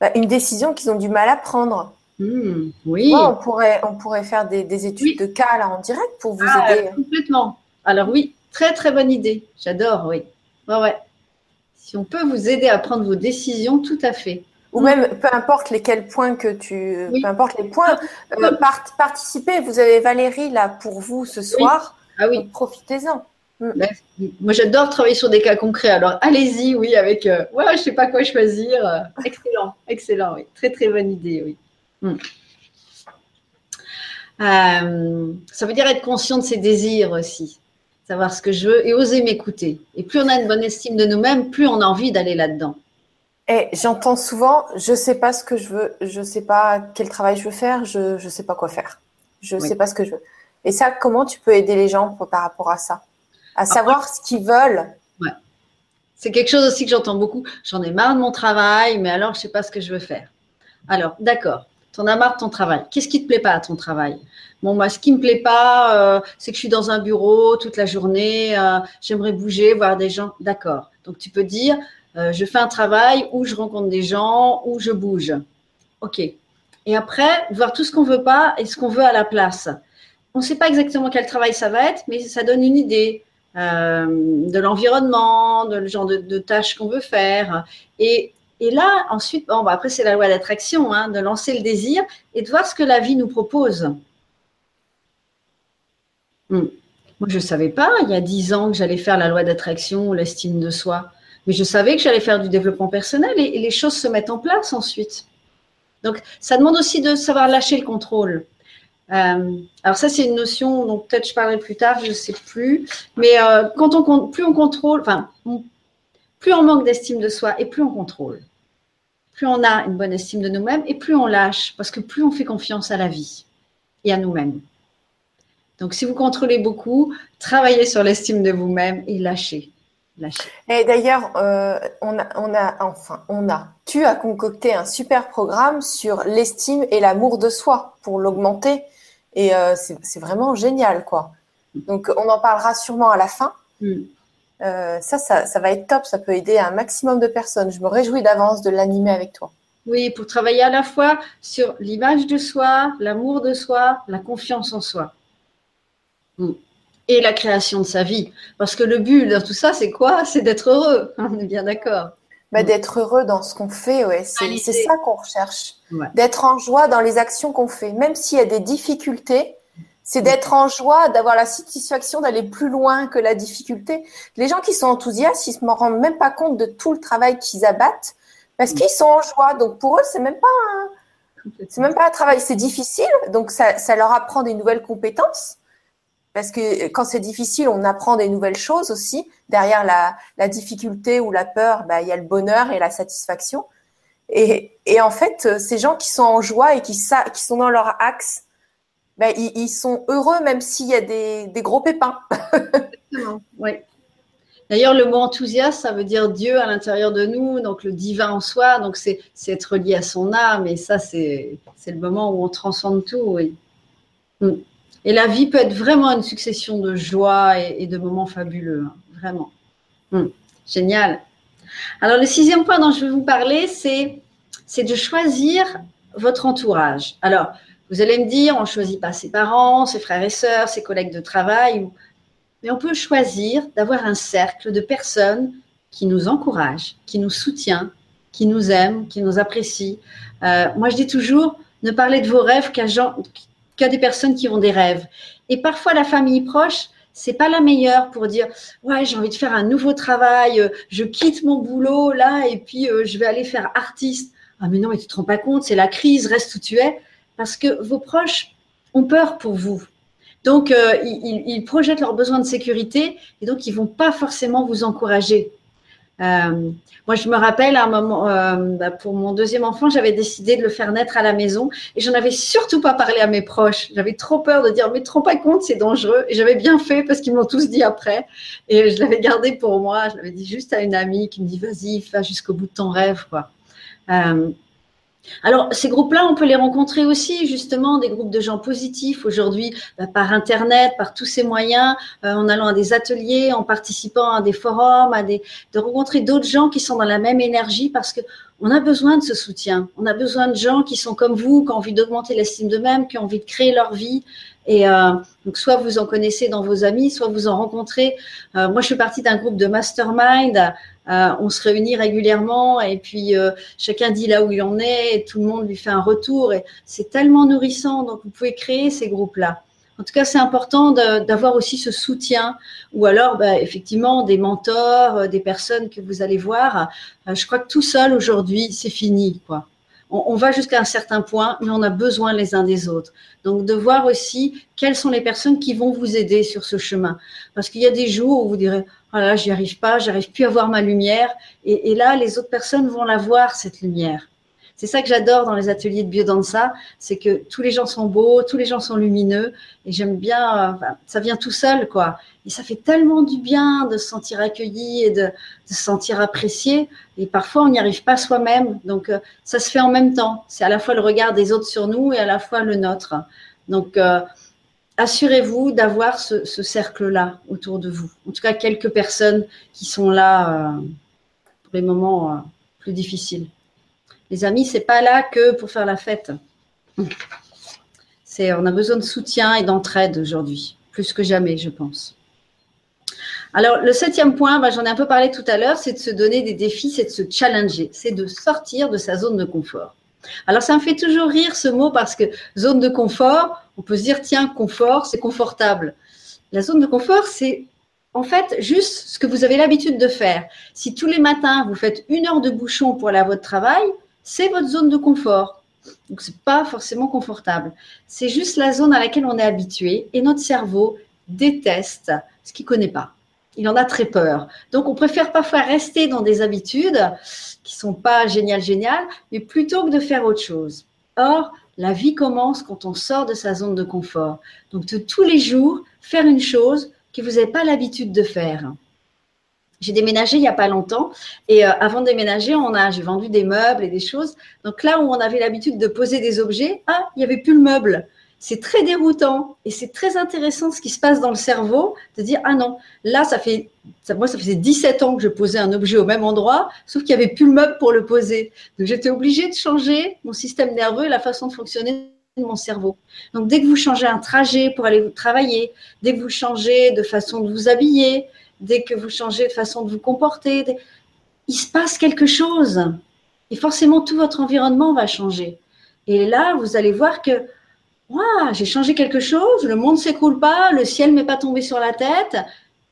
bah, une décision qu'ils ont du mal à prendre? Hmm, Oui. on, pourrait, on pourrait faire des, études de cas là en direct pour vous ah, aider. Complètement. Alors oui, très très bonne idée. J'adore, oui. Ouais, ouais. Si on peut vous aider à prendre vos décisions, tout à fait. Ou même, peu importe lesquels points que tu, peu importe les points, euh, participez. Vous avez Valérie là pour vous ce soir. Ah oui. Profitez-en. Mm. Ben, moi, j'adore travailler sur des cas concrets. Alors, allez-y, oui, avec. Euh, ouais, je sais pas quoi choisir. Euh, excellent, excellent, oui. Très, très bonne idée, oui. Mm. ça veut dire être conscient de ses désirs aussi, savoir ce que je veux et oser m'écouter. Et plus on a une bonne estime de nous-mêmes, plus on a envie d'aller là-dedans. Et j'entends souvent, je sais pas ce que je veux, je sais pas quel travail je veux faire, je ne sais pas quoi faire, je ne sais pas ce que je veux. Et ça, comment tu peux aider les gens par rapport à ça, à savoir ce qu'ils veulent. Ouais. C'est quelque chose aussi que j'entends beaucoup. J'en ai marre de mon travail, mais alors je sais pas ce que je veux faire. Alors, d'accord. Tu en as marre de ton travail. Qu'est-ce qui te plaît pas à ton travail? Bon, moi, ce qui me plaît pas, euh, c'est que je suis dans un bureau toute la journée. Euh, j'aimerais bouger, voir des gens. D'accord. Donc, tu peux dire, euh, je fais un travail où je rencontre des gens, où je bouge. ok. Et après, voir tout ce qu'on veut pas et ce qu'on veut à la place. On ne sait pas exactement quel travail ça va être, mais ça donne une idée euh, de l'environnement, de le genre de, tâches qu'on veut faire. Et, là, ensuite, bon, bah, après, c'est la loi d'attraction, hein, de lancer le désir et de voir ce que la vie nous propose. Hmm. Moi, je ne savais pas, il y a dix ans, que j'allais faire la loi d'attraction ou l'estime de soi. Mais je savais que j'allais faire du développement personnel et, les choses se mettent en place ensuite. Donc, ça demande aussi de savoir lâcher le contrôle. Euh, alors ça, c'est une notion dont peut-être je parlerai plus tard, je ne sais plus. Mais euh, quand on, plus on contrôle, plus on manque d'estime de soi et plus on contrôle. Plus on a une bonne estime de nous-mêmes et plus on lâche, parce que plus on fait confiance à la vie et à nous-mêmes. Donc, si vous contrôlez beaucoup, travaillez sur l'estime de vous-même et lâchez. Et d'ailleurs, euh, on, a, on a, enfin, on a, tu as concocté un super programme sur l'estime et l'amour de soi pour l'augmenter. Et euh, c'est vraiment génial, quoi. Donc, on en parlera sûrement à la fin. Mm. Euh, ça, ça, ça, va être top. Ça peut aider un maximum de personnes. Je me réjouis d'avance de l'animer avec toi. Oui, pour travailler à la fois sur l'image de soi, l'amour de soi, la confiance en soi. Et la création de sa vie. Parce que le but de tout ça, c'est quoi? C'est d'être heureux. <laughs> On est bien d'accord. Bah, d'être heureux dans ce qu'on fait, ouais. c'est ça qu'on recherche. D'être en joie dans les actions qu'on fait. Même s'il y a des difficultés, c'est d'être en joie, d'avoir la satisfaction d'aller plus loin que la difficulté. Les gens qui sont enthousiastes, ils se rendent même pas compte de tout le travail qu'ils abattent parce qu'ils sont en joie. Donc pour eux, c'est même pas c'est même pas un travail, c'est difficile. Donc ça, ça leur apprend des nouvelles compétences. Parce que quand c'est difficile, on apprend des nouvelles choses aussi. Derrière la, difficulté ou la peur, bah, il y a le bonheur et la satisfaction. Et, en fait, ces gens qui sont en joie et qui, sont dans leur axe, bah, ils, sont heureux même s'il y a des, gros pépins. <laughs> Exactement, oui. D'ailleurs, le mot enthousiaste, ça veut dire Dieu à l'intérieur de nous, donc le divin en soi, donc c'est être lié à son âme, et ça, c'est le moment où on transcende tout, oui. Mm. Et la vie peut être vraiment une succession de joie et, de moments fabuleux, hein, vraiment. Hmm, génial. Alors le sixième point dont je vais vous parler, c'est c'est de choisir votre entourage. Alors, vous allez me dire, on ne choisit pas ses parents, ses frères et sœurs, ses collègues de travail, mais on peut choisir d'avoir un cercle de personnes qui nous encouragent, qui nous soutiennent, qui nous aiment, qui nous apprécient. Euh, moi, je dis toujours, ne parlez de vos rêves qu'à qu'il y a des personnes qui ont des rêves. Et parfois, la famille proche, c'est pas la meilleure pour dire ouais j'ai envie de faire un nouveau travail, euh, je quitte mon boulot là et puis euh, je vais aller faire artiste. Ah mais non mais tu te rends pas compte, c'est la crise, reste où tu es parce que vos proches ont peur pour vous. Donc euh, ils, ils, projettent leurs besoins de sécurité et donc ils vont pas forcément vous encourager. Euh, moi, je me rappelle à un moment, euh, bah, pour mon deuxième enfant, j'avais décidé de le faire naître à la maison et j'en avais surtout pas parlé à mes proches. J'avais trop peur de dire, mais te rends pas compte, c'est dangereux. Et j'avais bien fait parce qu'ils m'ont tous dit après. Et je l'avais gardé pour moi. Je l'avais dit juste à une amie qui me dit, vas-y, va jusqu'au bout de ton rêve, quoi. Euh, alors, ces groupes-là, on peut les rencontrer aussi, justement, des groupes de gens positifs aujourd'hui, bah, par Internet, par tous ces moyens, euh, en allant à des ateliers, en participant à des forums, à des, de rencontrer d'autres gens qui sont dans la même énergie parce que on a besoin de ce soutien. On a besoin de gens qui sont comme vous, qui ont envie d'augmenter l'estime d'eux-mêmes, qui ont envie de créer leur vie. Et euh, donc, soit vous en connaissez dans vos amis, soit vous en rencontrez. Euh, moi, je suis partie d'un groupe de mastermind euh, on se réunit régulièrement et puis euh, chacun dit là où il en est et tout le monde lui fait un retour. Et c'est tellement nourrissant. Donc, vous pouvez créer ces groupes-là. En tout cas, c'est important d'avoir aussi ce soutien ou alors bah, effectivement des mentors, euh, des personnes que vous allez voir. je crois que tout seul aujourd'hui, c'est fini. quoi. On, va jusqu'à un certain point, mais on a besoin les uns des autres. Donc de voir aussi quelles sont les personnes qui vont vous aider sur ce chemin. Parce qu'il y a des jours où vous direz voilà, j'y arrive pas, j'arrive plus à voir ma lumière. Et, là, les autres personnes vont la voir, cette lumière. C'est ça que j'adore dans les ateliers de biodanza, c'est que tous les gens sont beaux, tous les gens sont lumineux, et j'aime bien, euh, ça vient tout seul, quoi. Et ça fait tellement du bien de se sentir accueilli et de, se sentir apprécié. Et parfois, on n'y arrive pas soi-même. Donc, euh, ça se fait en même temps. C'est à la fois le regard des autres sur nous et à la fois le nôtre. Donc, euh, assurez-vous d'avoir ce, cercle-là autour de vous. En tout cas, quelques personnes qui sont là euh, pour les moments euh, plus difficiles. Les amis, c'est pas là que pour faire la fête. On a besoin de soutien et d'entraide aujourd'hui, plus que jamais, je pense. Alors, le septième point, bah, j'en ai un peu parlé tout à l'heure, c'est de se donner des défis, c'est de se challenger, c'est de sortir de sa zone de confort. Alors, ça me fait toujours rire ce mot parce que zone de confort, on peut se dire, tiens, confort, c'est confortable. La zone de confort, c'est en fait juste ce que vous avez l'habitude de faire. Si tous les matins, vous faites une heure de bouchon pour aller à votre travail, c'est votre zone de confort. Donc, ce n'est pas forcément confortable. C'est juste la zone à laquelle on est habitué et notre cerveau déteste ce qu'il ne connaît pas. Il en a très peur. Donc, on préfère parfois rester dans des habitudes qui sont pas géniales, géniales, mais plutôt que de faire autre chose. Or, la vie commence quand on sort de sa zone de confort. Donc, de tous les jours, faire une chose que vous n'avez pas l'habitude de faire. J'ai déménagé il n'y a pas longtemps et euh, avant de déménager, on a, j'ai vendu des meubles et des choses. Donc là où on avait l'habitude de poser des objets, ah, il n'y avait plus le meuble. C'est très déroutant et c'est très intéressant ce qui se passe dans le cerveau de dire ah non, là ça fait ça, moi ça faisait 17 ans que je posais un objet au même endroit, sauf qu'il n'y avait plus le meuble pour le poser. Donc j'étais obligée de changer mon système nerveux et la façon de fonctionner de mon cerveau. Donc dès que vous changez un trajet pour aller travailler, dès que vous changez de façon de vous habiller, dès que vous changez de façon de vous comporter, il se passe quelque chose. Et forcément, tout votre environnement va changer. Et là, vous allez voir que j'ai changé quelque chose, le monde s'écoule pas, le ciel m'est pas tombé sur la tête,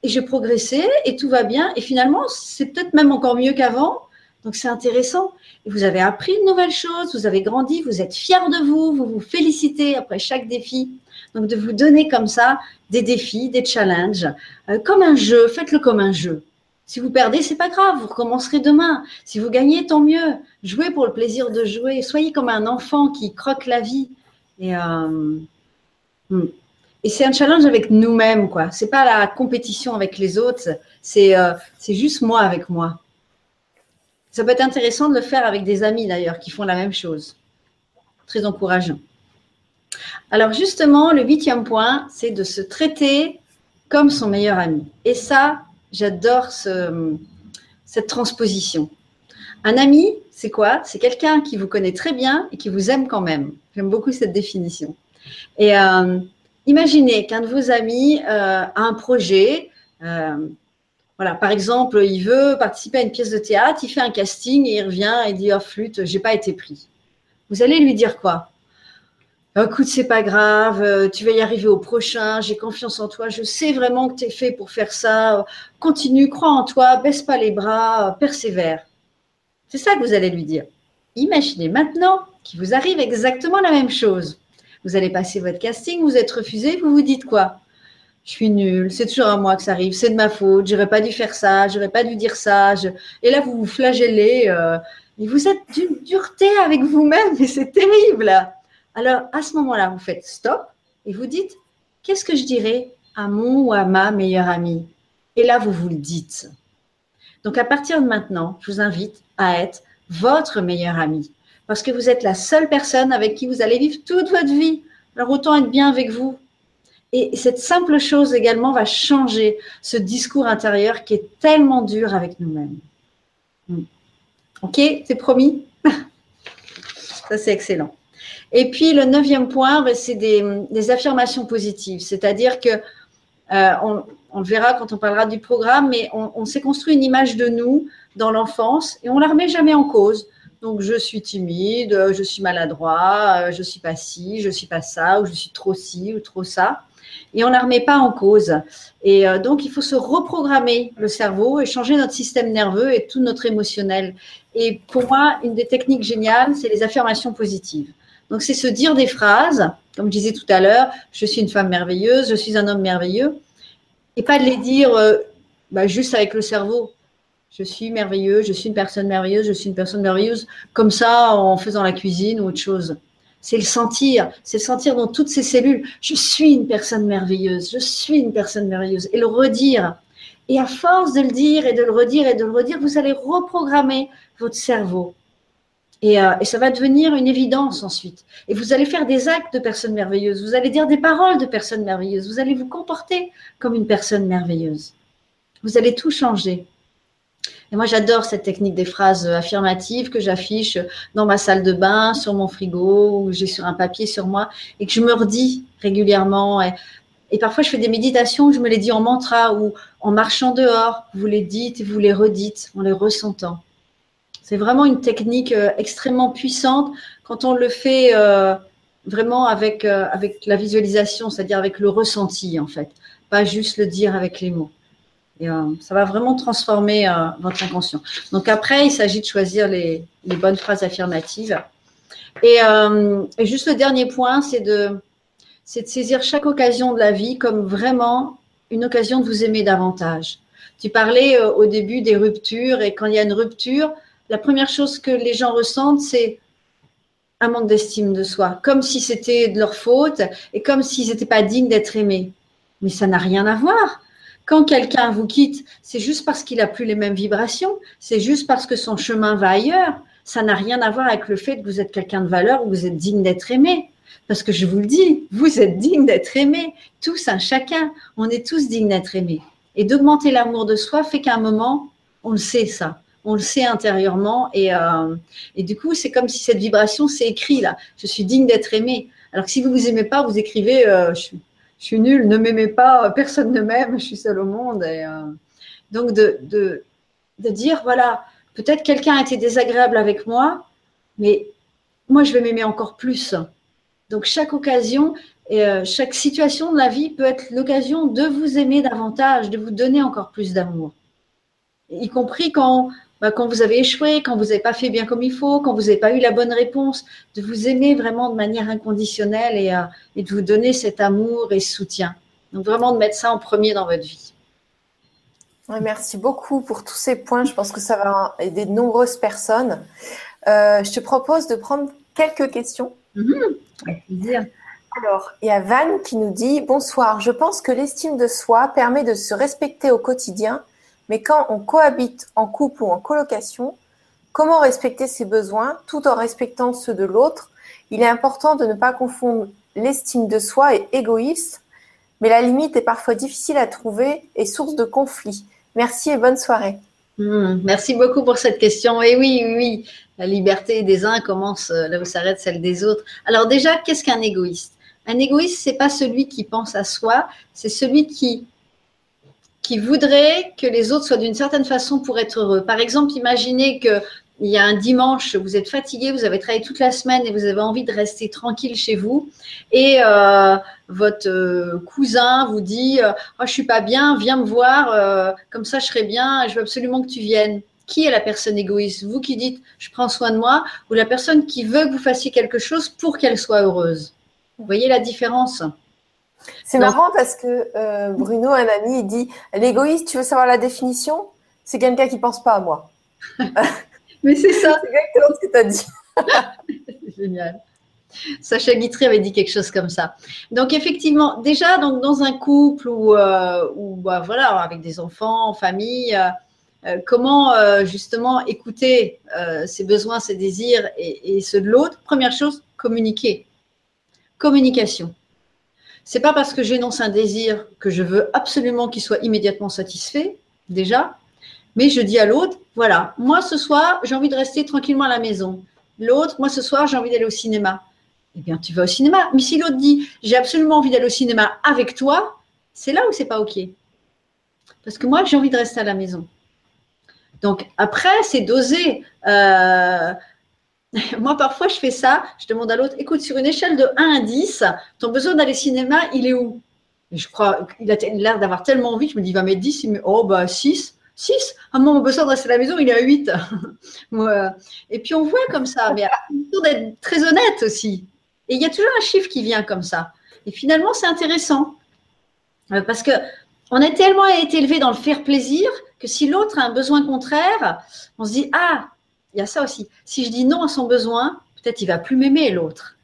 et j'ai progressé, et tout va bien. Et finalement, c'est peut-être même encore mieux qu'avant. Donc, c'est intéressant. Et vous avez appris de nouvelles choses, vous avez grandi, vous êtes fiers de vous, vous vous félicitez après chaque défi. Donc, de vous donner comme ça des défis, des challenges, euh, comme un jeu, faites-le comme un jeu. Si vous perdez, c'est pas grave, vous recommencerez demain. Si vous gagnez, tant mieux. Jouez pour le plaisir de jouer. Soyez comme un enfant qui croque la vie. Et, euh, hmm. et c'est un challenge avec nous-mêmes, quoi. C'est pas la compétition avec les autres, c'est euh, juste moi avec moi. Ça peut être intéressant de le faire avec des amis d'ailleurs qui font la même chose. Très encourageant. Alors justement, le huitième point, c'est de se traiter comme son meilleur ami. Et ça, j'adore ce, cette transposition. Un ami, c'est quoi? C'est quelqu'un qui vous connaît très bien et qui vous aime quand même. J'aime beaucoup cette définition. Et euh, imaginez qu'un de vos amis euh, a un projet. Euh, voilà, par exemple, il veut participer à une pièce de théâtre, il fait un casting et il revient et dit Oh flûte, j'ai pas été pris. Vous allez lui dire quoi? Écoute, c'est pas grave, tu vas y arriver au prochain, j'ai confiance en toi, je sais vraiment que tu es fait pour faire ça. Continue, crois en toi, baisse pas les bras, persévère. C'est ça que vous allez lui dire. Imaginez maintenant qu'il vous arrive exactement la même chose. Vous allez passer votre casting, vous êtes refusé, vous vous dites quoi? Je suis nul, c'est toujours à moi que ça arrive, c'est de ma faute, j'aurais pas dû faire ça, j'aurais pas dû dire ça. Et là, vous vous flagellez euh, et vous êtes d'une dureté avec vous-même, et c'est terrible. Alors, à ce moment-là, vous faites stop et vous dites Qu'est-ce que je dirais à mon ou à ma meilleure amie? Et là, vous vous le dites. Donc, à partir de maintenant, je vous invite à être votre meilleur ami. Parce que vous êtes la seule personne avec qui vous allez vivre toute votre vie. Alors autant être bien avec vous. Et cette simple chose également va changer ce discours intérieur qui est tellement dur avec nous-mêmes. Hmm. Ok, c'est promis? <laughs> Ça, c'est excellent. Et puis, le neuvième point, ben, c'est des, affirmations positives. C'est-à-dire que, euh, on, le verra quand on parlera du programme, mais on, on s'est construit une image de nous dans l'enfance et on la remet jamais en cause. Donc, je suis timide, je suis maladroit, je suis pas ci, je suis pas ça, ou je suis trop ci ou trop ça. Et on ne la remet pas en cause. Et euh, donc, il faut se reprogrammer le cerveau et changer notre système nerveux et tout notre émotionnel. Et pour moi, une des techniques géniales, c'est les affirmations positives. Donc, c'est se dire des phrases, comme je disais tout à l'heure, je suis une femme merveilleuse, je suis un homme merveilleux, et pas de les dire euh, bah, juste avec le cerveau je suis merveilleux, je suis une personne merveilleuse, je suis une personne merveilleuse, comme ça en faisant la cuisine ou autre chose. C'est le sentir, c'est le sentir dans toutes ces cellules. Je suis une personne merveilleuse, je suis une personne merveilleuse. Et le redire. Et à force de le dire et de le redire et de le redire, vous allez reprogrammer votre cerveau. Et, euh, et, ça va devenir une évidence ensuite. Et vous allez faire des actes de personnes merveilleuses, vous allez dire des paroles de personnes merveilleuses, vous allez vous comporter comme une personne merveilleuse. Vous allez tout changer. Et moi, j'adore cette technique des phrases affirmatives que j'affiche dans ma salle de bain, sur mon frigo, ou j'ai sur un papier sur moi, et que je me redis régulièrement. Et, parfois, je fais des méditations où je me les dis en mantra ou en marchant dehors. Vous les dites et vous les redites en les ressentant. C'est vraiment une technique euh, extrêmement puissante quand on le fait euh, vraiment avec, euh, avec la visualisation, c'est-à-dire avec le ressenti en fait, pas juste le dire avec les mots. Et, ça va vraiment transformer votre inconscient. Donc après, il s'agit de choisir les, bonnes phrases affirmatives. Et, et juste le dernier point, c'est de saisir chaque occasion de la vie comme vraiment une occasion de vous aimer davantage. Tu parlais au début des ruptures et quand il y a une rupture, la première chose que les gens ressentent, c'est un manque d'estime de soi, comme si c'était de leur faute et comme s'ils n'étaient pas dignes d'être aimés. Mais ça n'a rien à voir. Quand quelqu'un vous quitte, c'est juste parce qu'il n'a plus les mêmes vibrations, c'est juste parce que son chemin va ailleurs. Ça n'a rien à voir avec le fait que vous êtes quelqu'un de valeur ou vous êtes digne d'être aimé. Parce que je vous le dis, vous êtes digne d'être aimé, tous, un chacun. On est tous dignes d'être aimés. Et d'augmenter l'amour de soi fait qu'à un moment, on le sait ça on le sait intérieurement. Et, euh, du coup, c'est comme si cette vibration, c'est écrit là. Je suis digne d'être aimé. Alors que si vous ne vous aimez pas, vous écrivez euh, je, suis nul, ne m'aimez pas, personne ne m'aime, je suis seul au monde. Et, euh, donc, de, de, de dire voilà, peut-être quelqu'un a été désagréable avec moi, mais moi, je vais m'aimer encore plus. Donc, chaque occasion, et chaque situation de la vie peut être l'occasion de vous aimer davantage, de vous donner encore plus d'amour. Y compris quand bah, quand vous avez échoué, quand vous n'avez pas fait bien comme il faut, quand vous n'avez pas eu la bonne réponse, de vous aimer vraiment de manière inconditionnelle et, euh, et, de vous donner cet amour et ce soutien. Donc vraiment de mettre ça en premier dans votre vie. merci beaucoup pour tous ces points. Je pense que ça va aider de nombreuses personnes. Euh, je te propose de prendre quelques questions. Mm-hmm. Alors, il y a Van qui nous dit Bonsoir, je pense que l'estime de soi permet de se respecter au quotidien mais quand on cohabite en couple ou en colocation, comment respecter ses besoins tout en respectant ceux de l'autre? Il est important de ne pas confondre l'estime de soi et égoïsme, mais la limite est parfois difficile à trouver et source de conflit. Merci et bonne soirée. Hmm, merci beaucoup pour cette question. Et oui, oui, oui, la liberté des uns commence euh, là où s'arrête celle des autres. Alors déjà, qu'est-ce qu'un égoïste? Un égoïste, c'est pas celui qui pense à soi, c'est celui qui qui voudrait que les autres soient d'une certaine façon pour être heureux. Par exemple, imaginez que il y a un dimanche, vous êtes fatigué, vous avez travaillé toute la semaine et vous avez envie de rester tranquille chez vous. Et euh, votre euh, cousin vous dit euh, oh, Je suis pas bien, viens me voir, comme ça je serai bien, je veux absolument que tu viennes. Qui est la personne égoïste? Vous qui dites Je prends soin de moi ou la personne qui veut que vous fassiez quelque chose pour qu'elle soit heureuse Vous voyez la différence? C'est marrant parce que euh, Bruno, un ami, il dit l'égoïste, tu veux savoir la définition? C'est quelqu'un qui pense pas à moi. <laughs> Mais c'est ça. <laughs> c'est exactement ce que tu as dit. <laughs> Génial. Sacha Guitry avait dit quelque chose comme ça. Donc effectivement, déjà donc dans un couple ou, euh, bah, voilà avec des enfants, en famille, euh, comment justement écouter ses besoins, ses désirs et, et ceux de l'autre? Première chose, communiquer. Communication. C'est pas parce que j'énonce un désir que je veux absolument qu'il soit immédiatement satisfait, déjà, mais je dis à l'autre, voilà, moi ce soir, j'ai envie de rester tranquillement à la maison. L'autre, moi ce soir, j'ai envie d'aller au cinéma. Eh bien, tu vas au cinéma. Mais si l'autre dit, j'ai absolument envie d'aller au cinéma avec toi, c'est là où c'est pas OK. Parce que moi, j'ai envie de rester à la maison. Donc après, c'est dosé. Euh, <laughs> Moi, parfois, je fais ça. Je demande à l'autre, écoute, sur une échelle de 1 à 10, ton besoin d'aller au cinéma, il est où? Et Je crois qu'il a l'air d'avoir tellement envie. Je me dis, il va mettre 10. Il me oh, bah 6. 6 Ah, moi, mon besoin de rester à la maison, il est à 8. <laughs> Et puis, on voit comme ça. Mais il d'être très honnête aussi. Et il y a toujours un chiffre qui vient comme ça. Et finalement, c'est intéressant. Euh, parce que on a tellement été élevé dans le faire plaisir que si l'autre a un besoin contraire, on se dit, ah, il y a ça aussi. Si je dis non à son besoin, peut-être il va plus m'aimer l'autre.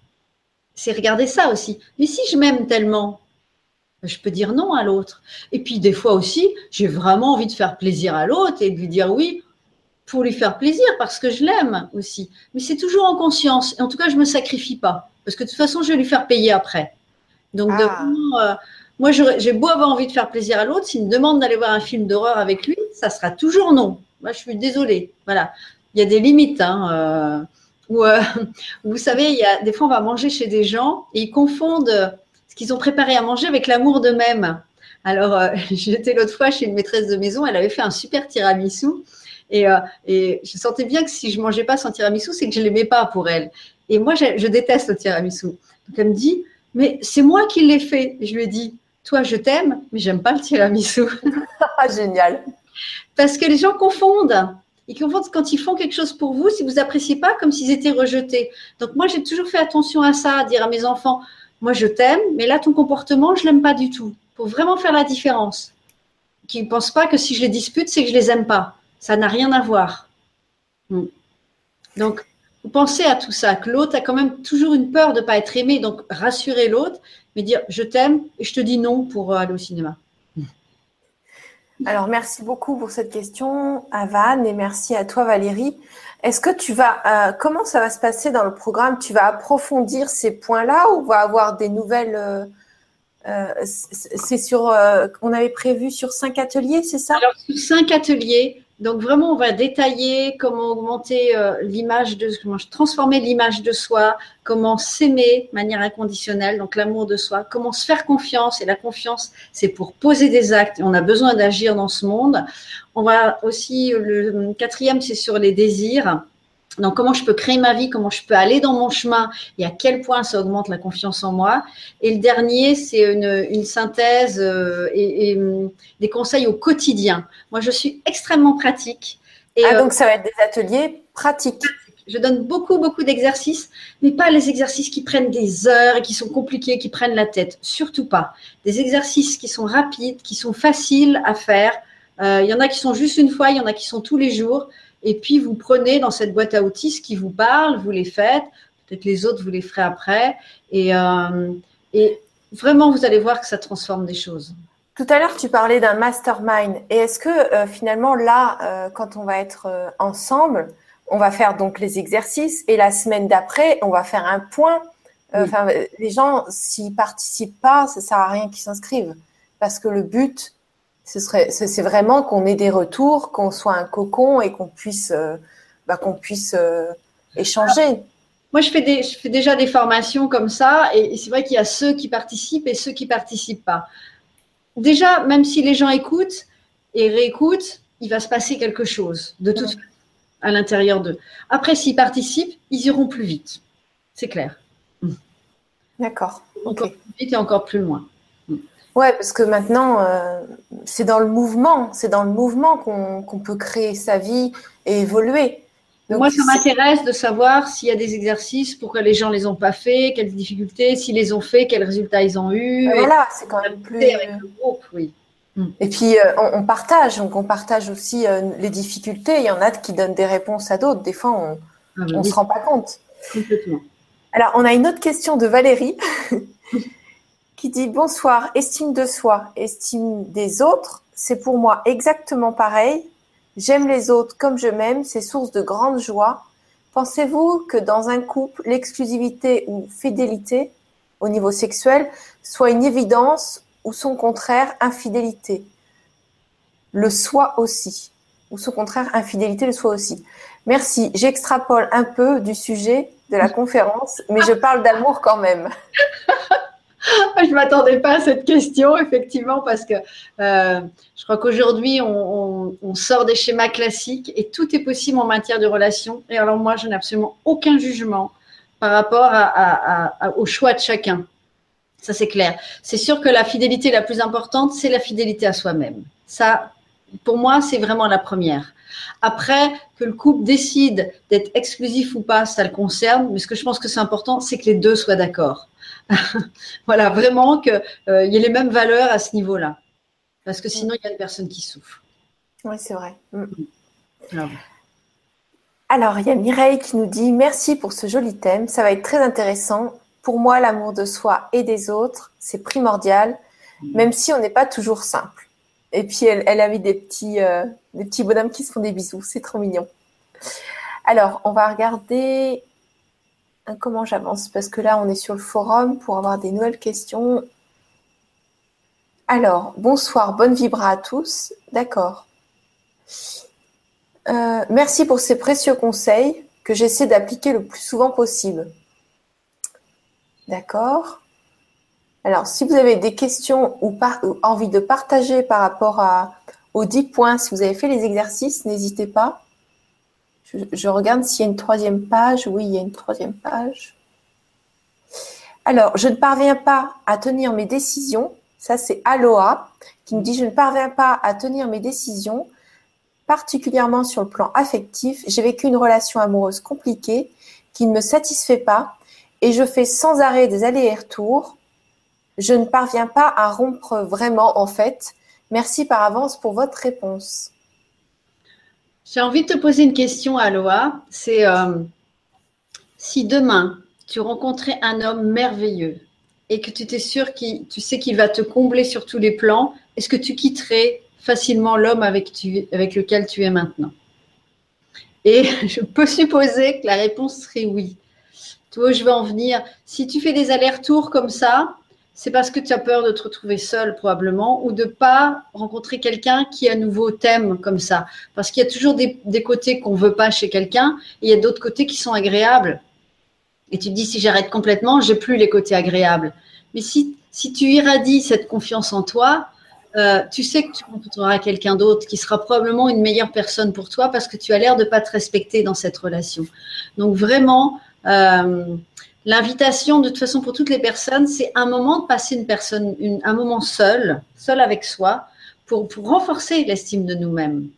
C'est regarder ça aussi. Mais si je m'aime tellement, je peux dire non à l'autre. Et puis des fois aussi, j'ai vraiment envie de faire plaisir à l'autre et de lui dire oui pour lui faire plaisir parce que je l'aime aussi. Mais c'est toujours en conscience. Et en tout cas, je me sacrifie pas parce que de toute façon, je vais lui faire payer après. Donc ah. euh, moi, j'ai beau avoir envie de faire plaisir à l'autre, s'il me demande d'aller voir un film d'horreur avec lui, ça sera toujours non. Moi, je suis désolée. Voilà. Il y a des limites. Hein, euh, <laughs> vous savez, il y a, des fois, on va manger chez des gens et ils confondent ce qu'ils ont préparé à manger avec l'amour d'eux-mêmes. Alors, euh, <laughs> j'étais l'autre fois chez une maîtresse de maison, elle avait fait un super tiramisu. Et, euh, et je sentais bien que si je mangeais pas son tiramisu, c'est que je l'aimais pas pour elle. Et moi, je, déteste le tiramisu. Donc, elle me dit, mais c'est moi qui l'ai fait. je lui ai dit, toi, je t'aime, mais j'aime pas le tiramisu. <laughs> Ah, génial. Parce que les gens confondent. Ils confondent quand ils font quelque chose pour vous, si vous appréciez pas, comme s'ils étaient rejetés. Donc, moi, j'ai toujours fait attention à ça, à dire à mes enfants, moi, je t'aime, mais là, ton comportement, je l'aime pas du tout. Pour vraiment faire la différence. Qu'ils ne pensent pas que si je les dispute, c'est que je les aime pas. Ça n'a rien à voir. Hmm. Donc, vous pensez à tout ça, que l'autre a quand même toujours une peur de ne pas être aimé. Donc, rassurer l'autre, mais dire je t'aime et je te dis non pour aller au cinéma. Alors, merci beaucoup pour cette question, Avan, et merci à toi, Valérie. Est-ce que tu vas, euh, comment ça va se passer dans le programme? Tu vas approfondir ces points-là ou va avoir des nouvelles euh, euh, C'est sur, on avait prévu sur cinq ateliers, c'est ça? Alors, sur cinq ateliers. Donc vraiment, on va détailler comment augmenter euh, l'image de, comment transformer l'image de soi, comment s'aimer de manière inconditionnelle, donc l'amour de soi, comment se faire confiance. Et la confiance, c'est pour poser des actes. Et on a besoin d'agir dans ce monde. On va aussi, le quatrième, c'est sur les désirs. Donc, comment je peux créer ma vie, comment je peux aller dans mon chemin et à quel point ça augmente la confiance en moi. Et le dernier, c'est une, synthèse euh, et, hum, des conseils au quotidien. Moi, je suis extrêmement pratique. Et, ah, donc ça va être des ateliers pratiques. Je donne beaucoup, beaucoup d'exercices, mais pas les exercices qui prennent des heures et qui sont compliqués, qui prennent la tête. Surtout pas. Des exercices qui sont rapides, qui sont faciles à faire. Euh, il y en a qui sont juste une fois, il y en a qui sont tous les jours. Et puis, vous prenez dans cette boîte à outils ce qui vous parle, vous les faites. Peut-être les autres, vous les ferez après. Et, euh, et vraiment, vous allez voir que ça transforme des choses. Tout à l'heure, tu parlais d'un mastermind. Et est-ce que euh, finalement, là, euh, quand on va être ensemble, on va faire donc les exercices et la semaine d'après, on va faire un point. Enfin, les gens, s'ils participent pas, ça sert à rien qu'ils s'inscrivent parce que le but, ce serait, c'est vraiment qu'on ait des retours, qu'on soit un cocon et qu'on puisse, euh, bah, qu'on puisse euh, échanger. moi, je fais, des, je fais déjà des formations comme ça, et, c'est vrai qu'il y a ceux qui participent et ceux qui participent pas. Déjà, même si les gens écoutent et réécoutent, il va se passer quelque chose de toute à l'intérieur d'eux. Après, s'ils participent, ils iront plus vite. C'est clair. D'accord. Encore plus vite et encore plus loin. Ouais, parce que maintenant, euh, c'est dans le mouvement, c'est dans le mouvement qu'on peut créer sa vie et évoluer. Moi, ça m'intéresse de savoir s'il y a des exercices, pourquoi les gens les ont pas fait, quelles difficultés, s'ils les ont fait, quels résultats ils ont eu. voilà, c'est quand même plus. Avec le groupe, oui. Hmm. Et puis euh, on, partage, donc on partage aussi euh, les difficultés. Il y en a qui donnent des réponses à d'autres. Des fois, on ah ben ne se rend pas compte. Complètement. Alors, on a une autre question de Valérie. <laughs> qui dit bonsoir, estime de soi, estime des autres, c'est pour moi exactement pareil. J'aime les autres comme je m'aime, c'est source de grande joie. Pensez-vous que dans un couple, l'exclusivité ou fidélité au niveau sexuel soit une évidence ou son contraire, infidélité? Le soit aussi. Ou son contraire, infidélité, le soit aussi. Merci. J'extrapole un peu du sujet de la conférence, mais je parle d'amour quand même. <laughs> je ne m'attendais pas à cette question, effectivement, parce que euh, je crois qu'aujourd'hui, on, sort des schémas classiques et tout est possible en matière de relation. Et alors, moi, je n'ai absolument aucun jugement par rapport au choix de chacun. Ça, c'est clair. C'est sûr que la fidélité la plus importante, c'est la fidélité à soi-même. Ça, pour moi, c'est vraiment la première. Après, que le couple décide d'être exclusif ou pas, ça le concerne. Mais ce que je pense que c'est important, c'est que les deux soient d'accord. <laughs> voilà, vraiment qu'il euh, y ait les mêmes valeurs à ce niveau-là. Parce que sinon, il y a une personne qui souffre. Oui, c'est vrai. Mm. Alors, il y a Mireille qui nous dit Merci pour ce joli thème. Ça va être très intéressant. Pour moi, l'amour de soi et des autres, c'est primordial, mm. même si on n'est pas toujours simple. Et puis, elle, elle a mis des petits, euh, des petits bonhommes qui se font des bisous. C'est trop mignon. Alors, on va regarder comment j'avance? Parce que là, on est sur le forum pour avoir des nouvelles questions. Alors, bonsoir, bonne vibra à tous. D'accord. Euh, merci pour ces précieux conseils que j'essaie d'appliquer le plus souvent possible. D'accord. Alors, si vous avez des questions ou, envie de partager par rapport aux 10 points, si vous avez fait les exercices, n'hésitez pas. Je, regarde s'il y a une troisième page. Oui, il y a une troisième page. Alors, je ne parviens pas à tenir mes décisions. Ça, c'est Aloha qui me dit Je ne parviens pas à tenir mes décisions, particulièrement sur le plan affectif. J'ai vécu une relation amoureuse compliquée qui ne me satisfait pas et je fais sans arrêt des allers et retours. Je ne parviens pas à rompre vraiment, en fait. Merci par avance pour votre réponse. J'ai envie de te poser une question, Aloha. C'est euh, si demain tu rencontrais un homme merveilleux et que tu étais sûr qu'il, tu sais qu'il va te combler sur tous les plans, est-ce que tu quitterais facilement l'homme avec, avec lequel tu es maintenant? Et <laughs> je peux supposer que la réponse serait oui. Tu vois, je vais en venir. Si tu fais des allers-retours comme ça, c'est parce que tu as peur de te retrouver seul probablement ou de pas rencontrer quelqu'un qui à nouveau t'aime comme ça. Parce qu'il y a toujours des, côtés qu'on veut pas chez quelqu'un et il y a d'autres côtés qui sont agréables. Et tu te dis si j'arrête complètement, j'ai plus les côtés agréables. Mais si, si tu irradies cette confiance en toi, euh, tu sais que tu rencontreras quelqu'un d'autre qui sera probablement une meilleure personne pour toi parce que tu as l'air de pas te respecter dans cette relation. Donc vraiment, euh, L'invitation, de toute façon, pour toutes les personnes, c'est un moment de passer une personne, un moment seul, seul avec soi, pour, pour renforcer l'estime de nous-mêmes.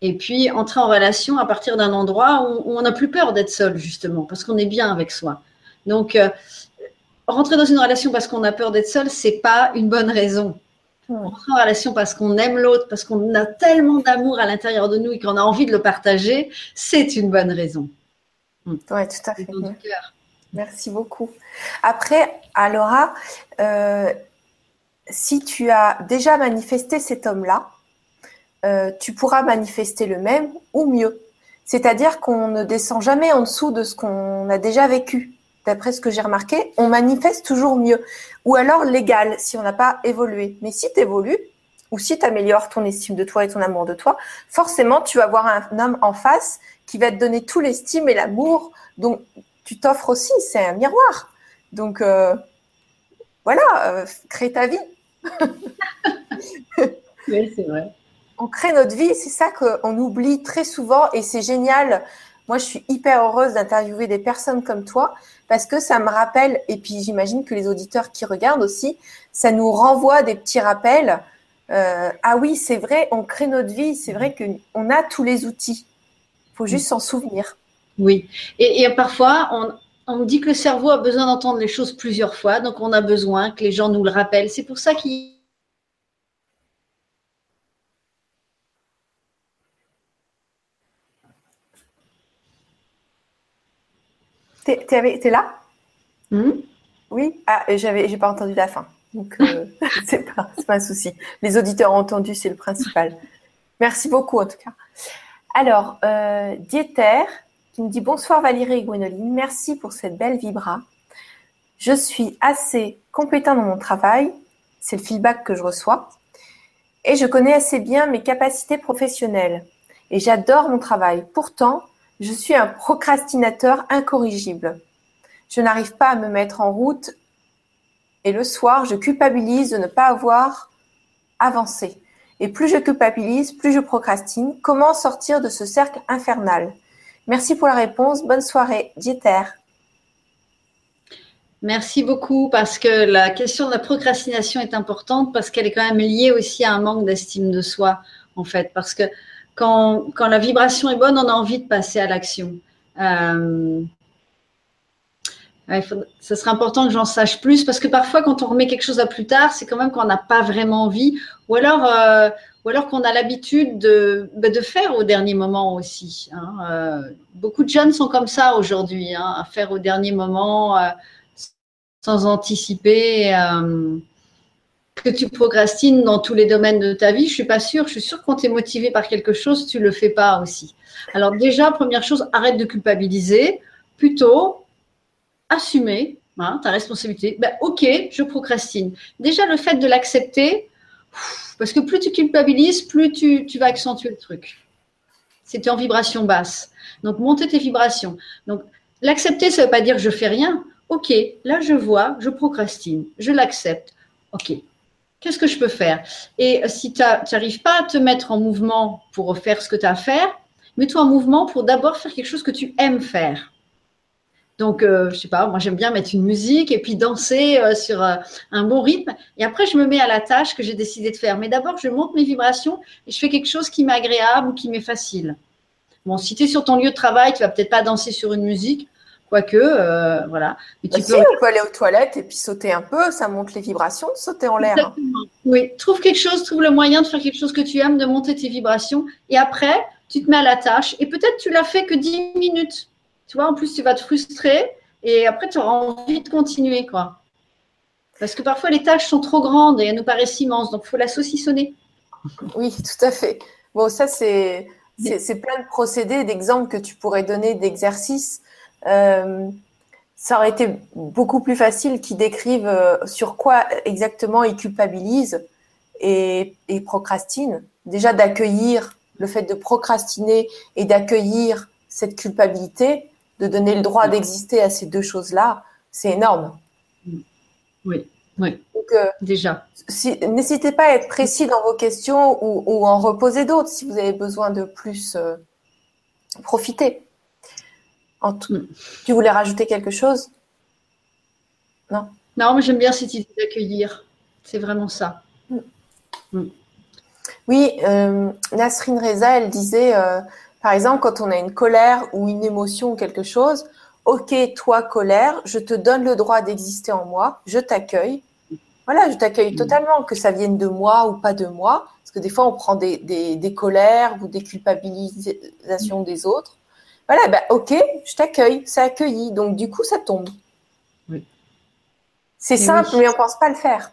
Et puis entrer en relation à partir d'un endroit où, on n'a plus peur d'être seul, justement, parce qu'on est bien avec soi. Donc, euh, rentrer dans une relation parce qu'on a peur d'être seul, c'est pas une bonne raison. Rentrer en relation parce qu'on aime l'autre, parce qu'on a tellement d'amour à l'intérieur de nous et qu'on a envie de le partager, c'est une bonne raison. Oui, tout à fait. Merci beaucoup. Après, Alora, euh, si tu as déjà manifesté cet homme-là, euh, tu pourras manifester le même ou mieux. C'est-à-dire qu'on ne descend jamais en dessous de ce qu'on a déjà vécu. D'après ce que j'ai remarqué, on manifeste toujours mieux. Ou alors l'égal, si on n'a pas évolué. Mais si tu évolues, ou si tu améliores ton estime de toi et ton amour de toi, forcément, tu vas avoir un homme en face qui va te donner tout l'estime et l'amour. Donc, tu t'offres aussi, c'est un miroir. Donc, euh, voilà, euh, crée ta vie. <laughs> oui, c'est vrai. On crée notre vie, c'est ça qu'on oublie très souvent et c'est génial. Moi, je suis hyper heureuse d'interviewer des personnes comme toi parce que ça me rappelle, et puis j'imagine que les auditeurs qui regardent aussi, ça nous renvoie des petits rappels. Euh, ah oui, c'est vrai, on crée notre vie, c'est vrai qu'on a tous les outils faut juste s'en souvenir. Oui. Et, parfois, on, on, dit que le cerveau a besoin d'entendre les choses plusieurs fois, donc on a besoin que les gens nous le rappellent. C'est pour ça qu'il T'es es, là? Hmm? Oui. Ah, j'avais, j'ai pas entendu la fin. Donc, euh, <laughs> <laughs> c'est pas, pas un souci. Les auditeurs ont entendu, c'est le principal. Merci beaucoup, en tout cas. Alors, euh, Dieter qui me dit bonsoir Valérie et Gwénoline, merci pour cette belle vibra. Je suis assez compétent dans mon travail, c'est le feedback que je reçois, et je connais assez bien mes capacités professionnelles et j'adore mon travail. Pourtant, je suis un procrastinateur incorrigible. Je n'arrive pas à me mettre en route et le soir, je culpabilise de ne pas avoir avancé. Et plus je culpabilise, plus je procrastine. Comment sortir de ce cercle infernal? Merci pour la réponse. Bonne soirée. Dieter. Merci beaucoup parce que la question de la procrastination est importante parce qu'elle est quand même liée aussi à un manque d'estime de soi en fait. Parce que quand, quand, la vibration est bonne, on a envie de passer à l'action. Euh, ce serait important que j'en sache plus parce que parfois, quand on remet quelque chose à plus tard, c'est quand même qu'on n'a pas vraiment envie ou alors, euh, alors qu'on a l'habitude de, bah, de, faire au dernier moment aussi. Hein. Euh, beaucoup de jeunes sont comme ça aujourd'hui, hein, à faire au dernier moment euh, sans anticiper. que tu procrastines dans tous les domaines de ta vie, je suis pas sûre. Je suis sûre que quand tu es motivé par quelque chose, tu le fais pas aussi. Alors déjà, première chose, arrête de culpabiliser. Plutôt, assumer hein, ta responsabilité. Ben, ok, je procrastine. Déjà, le fait de l'accepter, parce que plus tu culpabilises, plus tu, vas accentuer le truc. c'était en vibration basse. Donc, monter tes vibrations. Donc, l'accepter, ça ne veut pas dire je fais rien. Ok, là, je vois, je procrastine, je l'accepte. Ok, qu'est-ce que je peux faire? Et si tu n'arrives pas à te mettre en mouvement pour faire ce que tu as à faire, mets-toi en mouvement pour d'abord faire quelque chose que tu aimes faire. Donc, euh, je sais pas, moi j'aime bien mettre une musique et puis danser euh, sur euh, un bon rythme. Et après, je me mets à la tâche que j'ai décidé de faire. Mais d'abord, je monte mes vibrations et je fais quelque chose qui m'est agréable ou qui m'est facile. Bon, si tu es sur ton lieu de travail, tu vas peut-être pas danser sur une musique, quoique, voilà. Mais tu bah, peux... on peut aller aux toilettes et puis sauter un peu, ça monte les vibrations, sauter en l'air. Hein. Oui, trouve quelque chose, trouve le moyen de faire quelque chose que tu aimes, de monter tes vibrations. Et après, tu te mets à la tâche et peut-être tu l'as fait que 10 minutes tu vois, en plus, tu vas te frustrer et après, tu auras envie de continuer, quoi. Parce que parfois, les tâches sont trop grandes et elles nous paraissent immenses, donc il faut la saucissonner. Oui, tout à fait. Bon, ça, c'est, plein de procédés, d'exemples que tu pourrais donner, d'exercices. Euh, ça aurait été beaucoup plus facile qu'ils décrivent euh, sur quoi exactement ils culpabilisent et, et procrastinent. Déjà, d'accueillir le fait de procrastiner et d'accueillir cette culpabilité, de donner le droit d'exister à ces deux choses-là, c'est énorme. Oui, oui. Euh, Déjà. N'hésitez pas à être précis dans vos questions ou, en reposer d'autres si vous avez besoin de plus euh, profiter. En tout, mm. Tu voulais rajouter quelque chose? Non? Non, mais j'aime bien cette idée d'accueillir. C'est vraiment ça. Mm. Mm. Oui, euh, Nasrine Reza, elle disait par exemple, quand on a une colère ou une émotion ou quelque chose, ok, toi, colère, je te donne le droit d'exister en moi, je t'accueille. Voilà, je t'accueille totalement, que ça vienne de moi ou pas de moi. Parce que des fois, on prend des, des, colères ou des culpabilisations des autres. Voilà, ben, ok, je t'accueille, c'est accueilli. Donc, du coup, ça tombe. Oui. C'est simple, mais on ne pense pas le faire.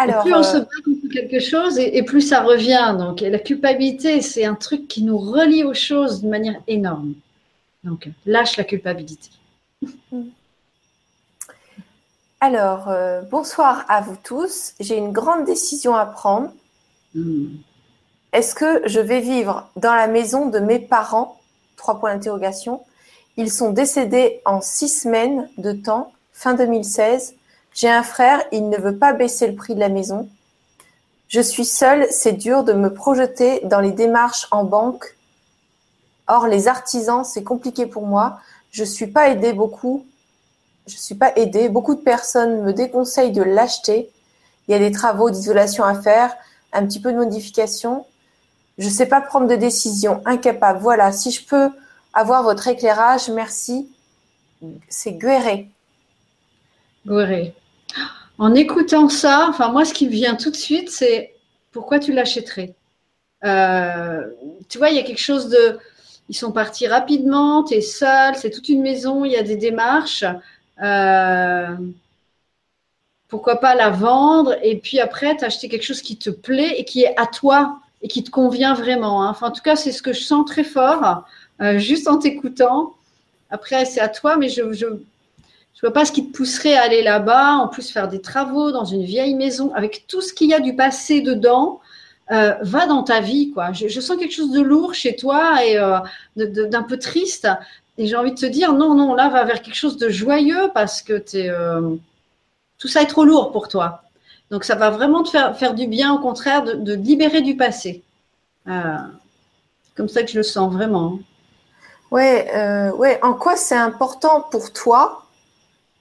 Alors, plus on se euh, bat contre quelque chose et, plus ça revient. Donc, la culpabilité, c'est un truc qui nous relie aux choses d'une manière énorme. Donc, lâche la culpabilité. <laughs> Alors, euh, bonsoir à vous tous. J'ai une grande décision à prendre. Hmm. Est-ce que je vais vivre dans la maison de mes parents? Trois points d'interrogation. Ils sont décédés en six semaines de temps, fin 2016. J'ai un frère, il ne veut pas baisser le prix de la maison. Je suis seule, c'est dur de me projeter dans les démarches en banque. Or, les artisans, c'est compliqué pour moi. Je suis pas aidée beaucoup. Je suis pas aidée. Beaucoup de personnes me déconseillent de l'acheter. Il y a des travaux d'isolation à faire, un petit peu de modification. Je sais pas prendre de décision, incapable. Voilà, si je peux avoir votre éclairage, merci. C'est Guéré. Guéré. En écoutant ça, enfin moi, ce qui me vient tout de suite, c'est pourquoi tu l'achèterais? Euh, Tu vois, il y a quelque chose de... Ils sont partis rapidement, tu es seul, c'est toute une maison, il y a des démarches. Euh, pourquoi pas la vendre et puis après t'acheter quelque chose qui te plaît et qui est à toi et qui te convient vraiment. Hein. Enfin, en tout cas, c'est ce que je sens très fort, euh, juste en t'écoutant. Après, c'est à toi, mais je, je, je vois pas ce qui te pousserait à aller là-bas, en plus faire des travaux dans une vieille maison avec tout ce qu'il y a du passé dedans. Euh, va dans ta vie, quoi. Je, sens quelque chose de lourd chez toi et euh, d'un peu triste. Et j'ai envie de te dire, non, non, là, va vers quelque chose de joyeux parce que es, euh, tout ça est trop lourd pour toi. Donc, ça va vraiment te faire, du bien, au contraire, de, de libérer du passé. comme ça que je le sens vraiment. Ouais, ouais. En quoi c'est important pour toi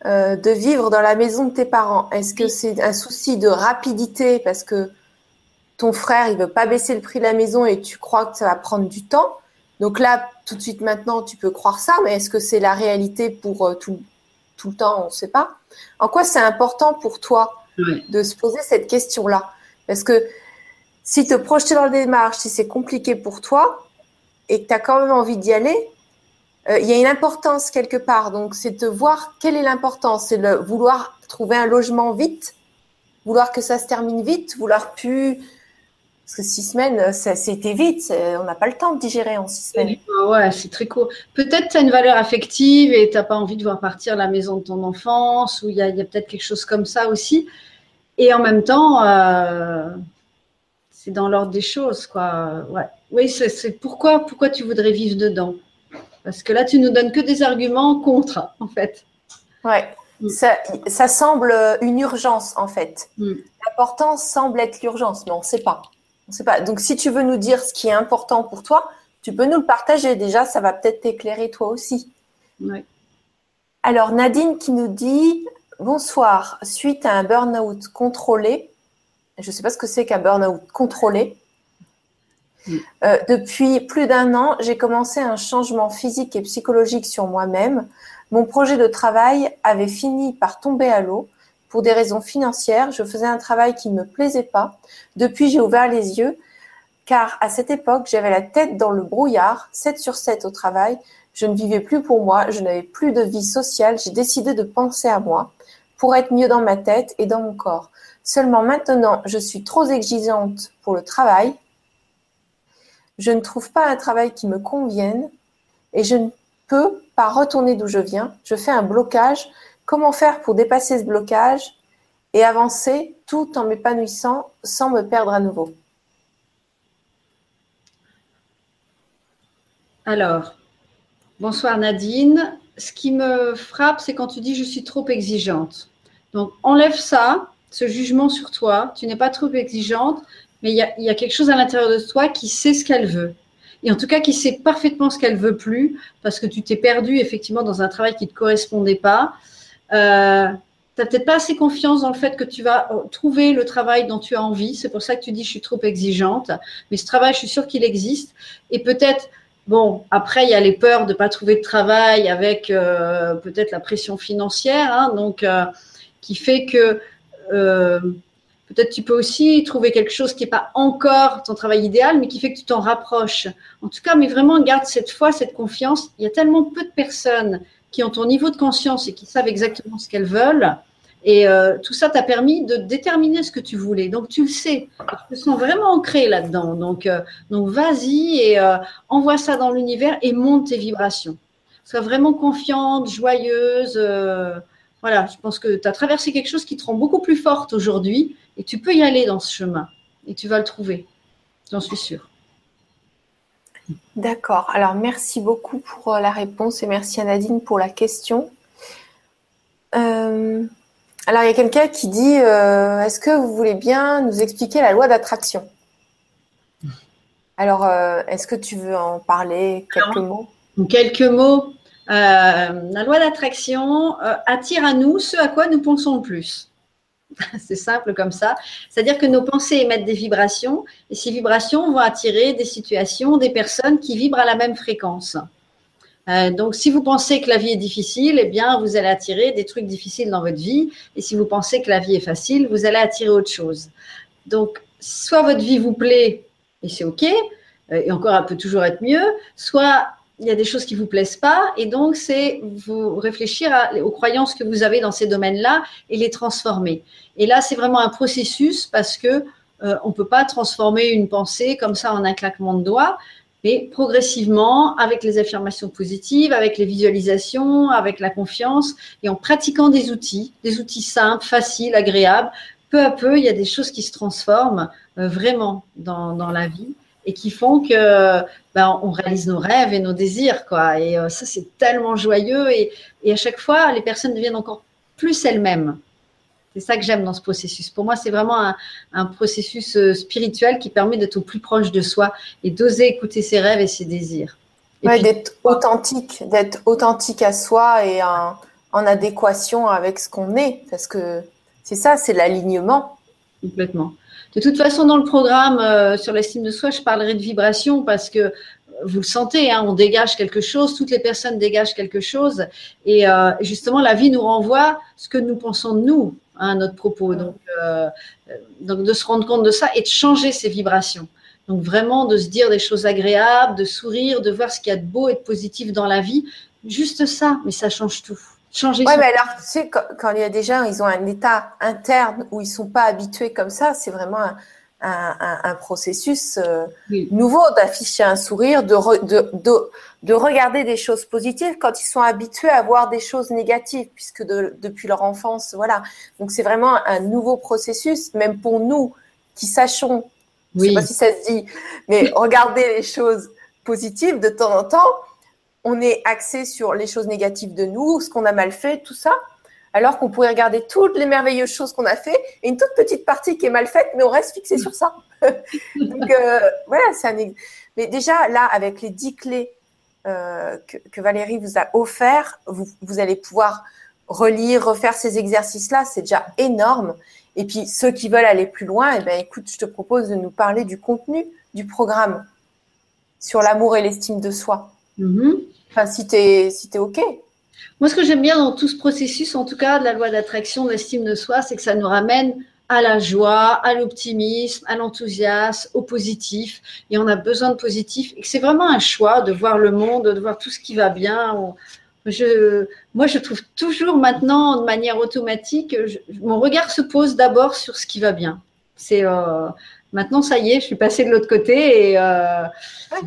euh, de vivre dans la maison de tes parents. Est-ce que c'est un souci de rapidité parce que ton frère il veut pas baisser le prix de la maison et tu crois que ça va prendre du temps? Donc là, tout de suite maintenant, tu peux croire ça, mais est-ce que c'est la réalité pour euh, tout, tout le temps? On ne sait pas. En quoi c'est important pour toi de se poser cette question-là? Parce que si te projeter dans le démarche, si c'est compliqué pour toi et que tu as quand même envie d'y aller, il y a une importance quelque part. Donc, c'est de voir quelle est l'importance. C'est le vouloir trouver un logement vite, vouloir que ça se termine vite, vouloir plus. Parce que six semaines, c'était vite. On n'a pas le temps de digérer en six semaines. Ouais, c'est très court. Peut-être tu as une valeur affective et tu n'as pas envie de voir partir la maison de ton enfance ou il y a, peut-être quelque chose comme ça aussi. Et en même temps, euh, c'est dans l'ordre des choses, quoi. Ouais. Oui, c'est pourquoi, pourquoi tu voudrais vivre dedans? Parce que là, tu nous donnes que des arguments contre, en fait. Ouais. Mm. Ça, semble une urgence, en fait. Mm. L'importance semble être l'urgence, mais on ne sait pas. On sait pas. Donc, si tu veux nous dire ce qui est important pour toi, tu peux nous le partager. Déjà, ça va peut-être t'éclairer toi aussi. Ouais. Alors, Nadine qui nous dit Bonsoir. Suite à un burn-out contrôlé, je ne sais pas ce que c'est qu'un burn-out contrôlé. Mm. Euh, depuis plus d'un an, j'ai commencé un changement physique et psychologique sur moi-même. Mon projet de travail avait fini par tomber à l'eau. Pour des raisons financières, je faisais un travail qui ne me plaisait pas. Depuis, j'ai ouvert les yeux, car à cette époque, j'avais la tête dans le brouillard, 7 sur 7 au travail. Je ne vivais plus pour moi, je n'avais plus de vie sociale. J'ai décidé de penser à moi pour être mieux dans ma tête et dans mon corps. Seulement maintenant, je suis trop exigeante pour le travail. Je ne trouve pas un travail qui me convienne et je ne peux pas retourner d'où je viens. Je fais un blocage. Comment faire pour dépasser ce blocage et avancer tout en m'épanouissant sans me perdre à nouveau? Alors, bonsoir Nadine. Ce qui me frappe, c'est quand tu dis je suis trop exigeante. Donc, enlève ça ce jugement sur toi, tu n'es pas trop exigeante, mais il y a, quelque chose à l'intérieur de toi qui sait ce qu'elle veut. Et en tout cas, qui sait parfaitement ce qu'elle veut plus, parce que tu t'es perdu effectivement dans un travail qui ne te correspondait pas. Euh, tu n'as peut-être pas assez confiance dans le fait que tu vas trouver le travail dont tu as envie. C'est pour ça que tu dis je suis trop exigeante. Mais ce travail, je suis sûre qu'il existe. Et peut-être, bon, après, il y a les peurs de ne pas trouver de travail avec euh, peut-être la pression financière, hein, donc euh, qui fait que euh, peut-être tu peux aussi trouver quelque chose qui n'est pas encore ton travail idéal, mais qui fait que tu t'en rapproches. En tout cas, mais vraiment, garde cette foi, cette confiance. Il y a tellement peu de personnes qui ont ton niveau de conscience et qui savent exactement ce qu'elles veulent. Et euh, tout ça t'a permis de déterminer ce que tu voulais. Donc tu le sais. Tu te sens vraiment ancré là-dedans. Donc, euh, donc vas-y et envoie ça dans l'univers et monte tes vibrations. Sois vraiment confiante, joyeuse voilà, je pense que tu as traversé quelque chose qui te rend beaucoup plus forte aujourd'hui et tu peux y aller dans ce chemin et tu vas le trouver. J'en suis sûre. D'accord. Alors, merci beaucoup pour euh, la réponse et merci à Nadine pour la question. Euh, alors, il y a quelqu'un qui dit euh, Est-ce que vous voulez bien nous expliquer la loi d'attraction? Alors, est-ce que tu veux en parler quelques mots? Quelques mots. Euh, la loi d'attraction euh, attire à nous ce à quoi nous pensons le plus. <laughs> C'est simple comme ça. C'est-à-dire que nos pensées émettent des vibrations et ces vibrations vont attirer des situations, des personnes qui vibrent à la même fréquence. Euh, donc, si vous pensez que la vie est difficile, eh bien, vous allez attirer des trucs difficiles dans votre vie. Et si vous pensez que la vie est facile, vous allez attirer autre chose. Donc, soit votre vie vous plaît et c'est OK, et encore, elle peut toujours être mieux, soit il y a des choses qui vous plaisent pas, et donc c'est vous réfléchir aux croyances que vous avez dans ces domaines-là et les transformer. Et là, c'est vraiment un processus parce que euh, on peut pas transformer une pensée comme ça en un claquement de doigts, mais progressivement, avec les affirmations positives, avec les visualisations, avec la confiance, et en pratiquant des outils, des outils simples, faciles, agréables, peu à peu, il y a des choses qui se transforment euh, vraiment dans, dans la vie et qui font que ben, on réalise nos rêves et nos désirs, quoi. Et euh, ça, c'est tellement joyeux. Et, et, à chaque fois, les personnes deviennent encore plus elles-mêmes. C'est ça que j'aime dans ce processus. Pour moi, c'est vraiment un, un, processus euh, spirituel qui permet d'être au plus proche de soi et d'oser écouter ses rêves et ses désirs. Ouais, d'être authentique, d'être authentique à soi et en, en adéquation avec ce qu'on est, parce que c'est ça, c'est l'alignement. Complètement. De toute façon, dans le programme euh, sur l'estime de soi, je parlerai de vibration parce que vous le sentez, hein, on dégage quelque chose, toutes les personnes dégagent quelque chose. Et euh, justement, la vie nous renvoie ce que nous pensons de nous, hein, à notre propos. Donc, euh, donc, de se rendre compte de ça et de changer ses vibrations. Donc, vraiment, de se dire des choses agréables, de sourire, de voir ce qu'il y a de beau et de positif dans la vie. Juste ça, mais ça change tout. Changer. Ouais, mais alors, tu sais, quand, il y a des gens, ils ont un état interne où ils sont pas habitués comme ça, c'est vraiment un, un, un processus euh, nouveau d'afficher un sourire, de, de, de, de, regarder des choses positives quand ils sont habitués à voir des choses négatives, puisque de, depuis leur enfance, voilà. Donc, c'est vraiment un nouveau processus, même pour nous qui sachons Je ne sais pas si ça se dit, mais regarder les choses positives de temps en temps. On est axé sur les choses négatives de nous, ce qu'on a mal fait, tout ça alors qu'on pourrait regarder toutes les merveilleuses choses qu'on a fait et une toute petite partie qui est mal faite, mais on reste fixé sur ça. <laughs> Donc euh, voilà, c'est un. Mais déjà là, avec les dix clés euh, que, Valérie vous a offert, vous, vous allez pouvoir relire, refaire ces exercices-là, c'est déjà énorme. Et puis ceux qui veulent aller plus loin, eh ben écoute, je te propose de nous parler du contenu du programme sur l'amour et l'estime de soi. Mm-hmm. Enfin, si tu es, si es OK. Moi, ce que j'aime bien dans tout ce processus, en tout cas de la loi d'attraction, de l'estime de soi, c'est que ça nous ramène à la joie, à l'optimisme, à l'enthousiasme, au positif. Et on a besoin de positif. Et que c'est vraiment un choix de voir le monde, de voir tout ce qui va bien. Je, moi, je trouve toujours maintenant, de manière automatique, mon regard se pose d'abord sur ce qui va bien. C'est euh, maintenant, ça y est, je suis passée de l'autre côté et. Euh,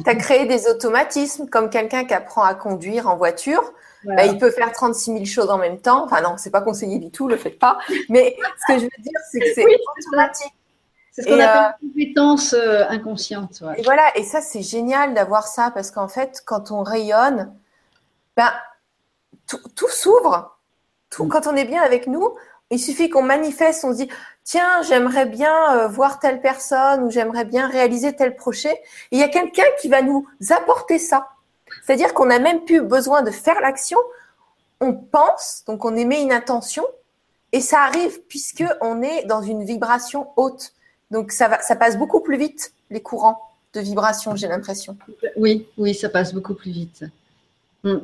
tu as créé des automatismes, comme quelqu'un qui apprend à conduire en voiture. Bah, il peut faire 36 000 choses en même temps. Enfin, non, c'est pas conseillé du tout, le faites pas. Mais ce que je veux dire, c'est que c'est automatique. C'est ce qu'on appelle une compétence euh, inconsciente. Et voilà, et ça, c'est génial d'avoir ça parce qu'en fait, quand on rayonne, ben, tout, s'ouvre. Tout, mm. Quand on est bien avec nous, il suffit qu'on manifeste, on se dit tiens, j'aimerais bien euh, voir telle personne ou j'aimerais bien réaliser tel projet. il y a quelqu'un qui va nous apporter ça. C'est-à-dire qu'on n'a même plus besoin de faire l'action. On pense, donc on émet une intention, et ça arrive puisque on est dans une vibration haute. Donc ça, passe beaucoup plus vite les courants de vibration, j'ai l'impression. Oui, oui, ça passe beaucoup plus vite. Hmm.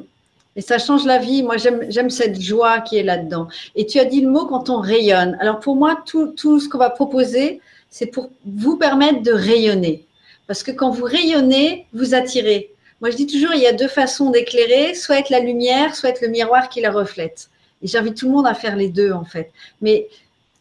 Et ça change la vie. Moi, j'aime cette joie qui est là-dedans. Et tu as dit le mot quand on rayonne. Alors pour moi, tout, ce qu'on va proposer, c'est pour vous permettre de rayonner. Parce que quand vous rayonnez, vous attirez. Moi, je dis toujours, il y a deux façons d'éclairer, soit être la lumière, soit être le miroir qui la reflète. Et j'invite tout le monde à faire les deux, en fait. Mais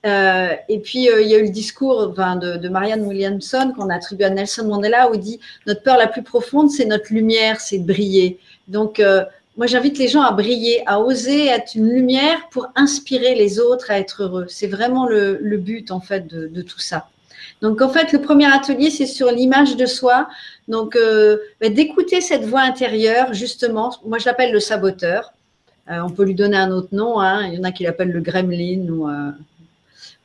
euh, et puis, euh, il y a eu le discours de, Marianne Williamson qu'on a attribué à Nelson Mandela où il dit Notre peur la plus profonde, c'est notre lumière, c'est de briller. Donc, euh, moi, j'invite les gens à briller, à oser être une lumière pour inspirer les autres à être heureux. C'est vraiment le, but, en fait, de tout ça. Donc en fait, le premier atelier, c'est sur l'image de soi. Donc euh, bah, d'écouter cette voix intérieure, justement, moi je l'appelle le saboteur. Euh, on peut lui donner un autre nom. Hein. Il y en a qui l'appellent le gremlin ou euh,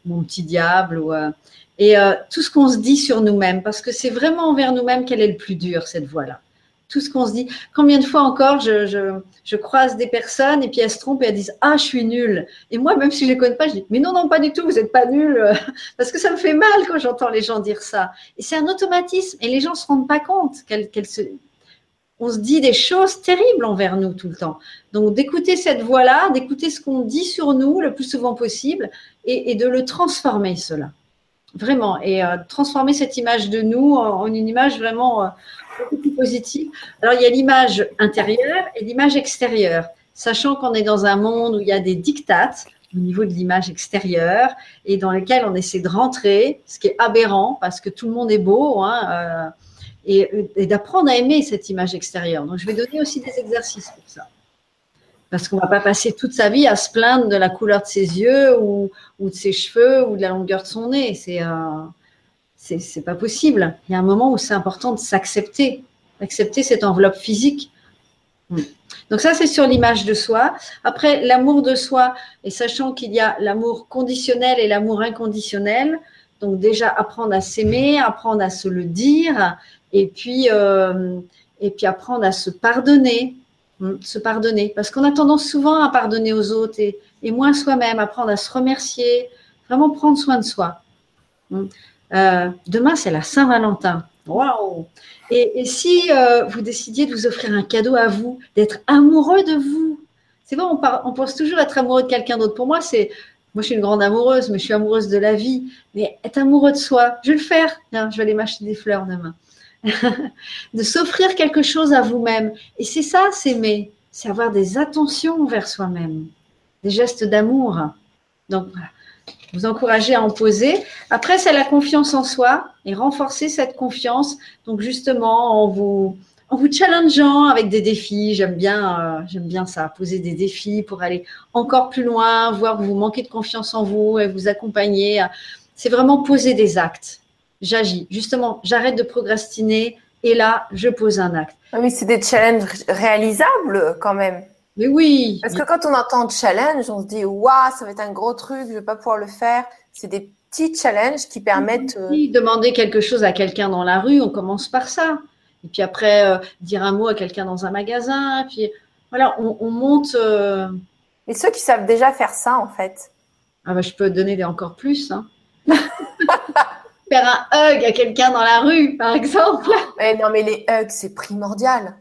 mon petit diable. Et tout ce qu'on se dit sur nous-mêmes, parce que c'est vraiment envers nous-mêmes qu'elle est le plus dur, cette voix-là tout ce qu'on se dit. Combien de fois encore je, croise des personnes et puis elles se trompent et elles disent Ah, je suis nulle. Et moi, même si je ne les connais pas, je dis Mais non, non, pas du tout, vous n'êtes pas nulle. <laughs> Parce que ça me fait mal quand j'entends les gens dire ça. Et c'est un automatisme et les gens ne se rendent pas compte qu'elles se. On se dit des choses terribles envers nous tout le temps. Donc d'écouter cette voix-là, d'écouter ce qu'on dit sur nous le plus souvent possible et, de le transformer, cela. Vraiment. Et euh, transformer cette image de nous en, une image vraiment. Euh, beaucoup positive. Alors, il y a l'image intérieure et l'image extérieure, sachant qu'on est dans un monde où il y a des dictates au niveau de l'image extérieure et dans lesquels on essaie de rentrer, ce qui est aberrant parce que tout le monde est beau, hein, euh, et, d'apprendre à aimer cette image extérieure. Donc, je vais donner aussi des exercices pour ça. Parce qu'on ne va pas passer toute sa vie à se plaindre de la couleur de ses yeux ou, de ses cheveux ou de la longueur de son nez. C'est. Euh, c'est pas possible. Il y a un moment où c'est important de s'accepter, accepter cette enveloppe physique. Hmm. Donc ça, c'est sur l'image de soi. Après, l'amour de soi, et sachant qu'il y a l'amour conditionnel et l'amour inconditionnel, donc déjà apprendre à s'aimer, apprendre à se le dire, et puis, euh, et puis apprendre à se pardonner, hmm, se pardonner, parce qu'on a tendance souvent à pardonner aux autres et, et moins soi-même, apprendre à se remercier, vraiment prendre soin de soi. Euh, demain, c'est la Saint-Valentin. Waouh et, si euh, vous décidiez de vous offrir un cadeau à vous, d'être amoureux de vous, c'est vrai, on, pense toujours être amoureux de quelqu'un d'autre. Pour moi, c'est, moi, je suis une grande amoureuse, mais je suis amoureuse de la vie. Mais être amoureux de soi, je vais le faire. je vais aller m'acheter des fleurs demain. <laughs> de s'offrir quelque chose à vous-même. Et c'est ça, s'aimer. C'est avoir des attentions envers soi-même, des gestes d'amour. Donc voilà vous encourager à en poser. Après, c'est la confiance en soi et renforcer cette confiance. Donc, justement, en vous, en vous challengeant avec des défis. J'aime bien, euh, j'aime bien ça, poser des défis pour aller encore plus loin, voir que vous manquez de confiance en vous et vous accompagner. C'est vraiment poser des actes. j'agis. Justement, j'arrête de procrastiner et là, je pose un acte. Ah oui, c'est des challenges réalisables quand même. Mais oui. Parce que quand on entend challenge, on se dit waouh, ça va être un gros truc, je vais pas pouvoir le faire. C'est des petits challenges qui permettent. Oui, euh, demander quelque chose à quelqu'un dans la rue, on commence par ça. Et puis après, euh, dire un mot à quelqu'un dans un magasin. Puis voilà, on, monte. Euh, Et ceux qui savent déjà faire ça, en fait. Ah bah, je peux donner encore plus. Hein. <laughs> faire un hug à quelqu'un dans la rue, par exemple. Mais non, mais les hugs, c'est primordial.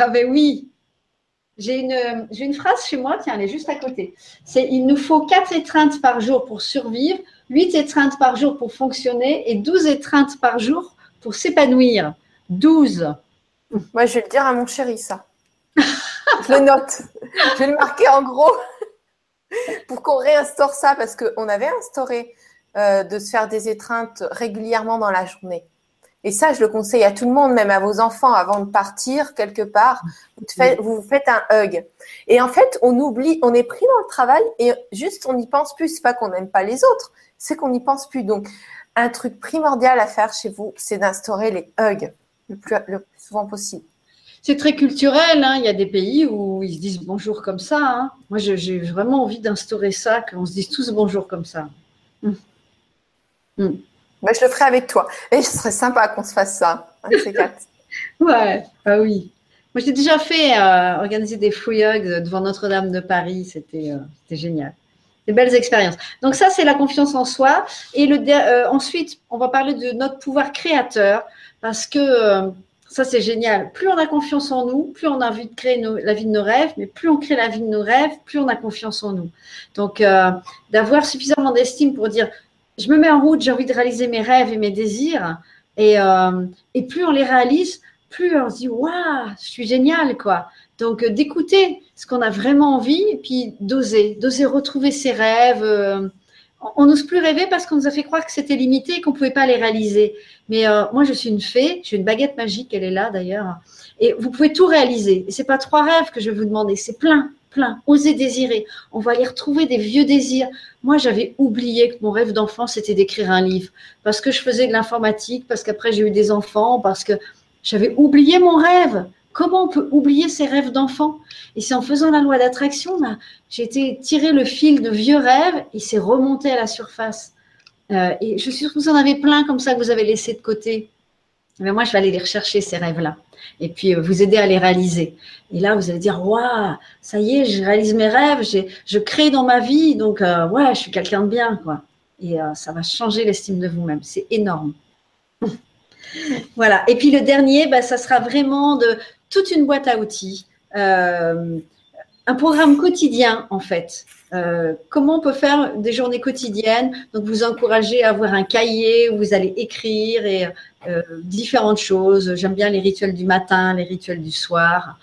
Ah ben oui. J'ai une, une phrase chez moi, tiens, elle est juste à côté. C'est il nous faut 4 étreintes par jour pour survivre, 8 étreintes par jour pour fonctionner et 12 étreintes par jour pour s'épanouir. 12. Moi, je vais le dire à mon chéri, ça. je le note. Je vais le marquer en gros <laughs> pour qu'on réinstaure ça parce qu'on avait instauré euh, de se faire des étreintes régulièrement dans la journée. Et ça, je le conseille à tout le monde, même à vos enfants, avant de partir quelque part, vous, faites un hug. Et en fait, on oublie, on est pris dans le travail et juste on n'y pense plus. C'est pas qu'on n'aime pas les autres, c'est qu'on n'y pense plus. Donc, un truc primordial à faire chez vous, c'est d'instaurer les hugs le plus, souvent possible. C'est très culturel. Hein. Il y a des pays où ils se disent bonjour comme ça. Hein. Moi, j'ai vraiment envie d'instaurer ça, qu'on se dise tous bonjour comme ça. Hum. Hum. Bah, je le ferai avec toi. Et ce serait sympa qu'on se fasse ça, quatre. <laughs> ouais, bah oui. Moi, j'ai déjà fait euh, organiser des fouillogues devant Notre-Dame de Paris. C'était euh, génial. Des belles expériences. Donc ça, c'est la confiance en soi. Et euh, ensuite, on va parler de notre pouvoir créateur parce que ça, c'est génial. Plus on a confiance en nous, plus on a envie de créer la vie de nos rêves, mais plus on crée la vie de nos rêves, plus on a confiance en nous. Donc, d'avoir suffisamment d'estime pour dire je me mets en route, j'ai envie de réaliser mes rêves et mes désirs. Et, euh, plus on les réalise, plus on se dit waouh, je suis génial quoi. Donc euh, d'écouter ce qu'on a vraiment envie et puis d'oser, d'oser retrouver ses rêves. Euh, on n'ose plus rêver parce qu'on nous a fait croire que c'était limité et qu'on ne pouvait pas les réaliser. Mais moi, je suis une fée, j'ai une baguette magique, elle est là d'ailleurs. Et vous pouvez tout réaliser. Et c'est pas trois rêves que je vais vous demander, c'est plein plein. Oser désirer. On va aller retrouver des vieux désirs. Moi, j'avais oublié que mon rêve d'enfant, c'était d'écrire un livre. Parce que je faisais de l'informatique, parce qu'après, j'ai eu des enfants, parce que j'avais oublié mon rêve. Comment on peut oublier ses rêves d'enfant? Et c'est en faisant la loi d'attraction, j'ai été tirer le fil de vieux rêves et c'est remonté à la surface. Euh, et je suis sûre que vous en avez plein comme ça que vous avez laissé de côté. Mais moi, je vais aller les rechercher, ces rêves-là et puis euh, vous aider à les réaliser. Et là, vous allez dire, waouh, ça y est, je réalise mes rêves, je crée dans ma vie, donc euh, ouais, je suis quelqu'un de bien, quoi. Et euh, ça va changer l'estime de vous-même. C'est énorme. <laughs> voilà. Et puis le dernier, bah, ça sera vraiment de toute une boîte à outils, un programme quotidien en fait. comment on peut faire des journées quotidiennes? Donc, vous encouragez à avoir un cahier où vous allez écrire et euh, différentes choses. J'aime bien les rituels du matin, les rituels du soir,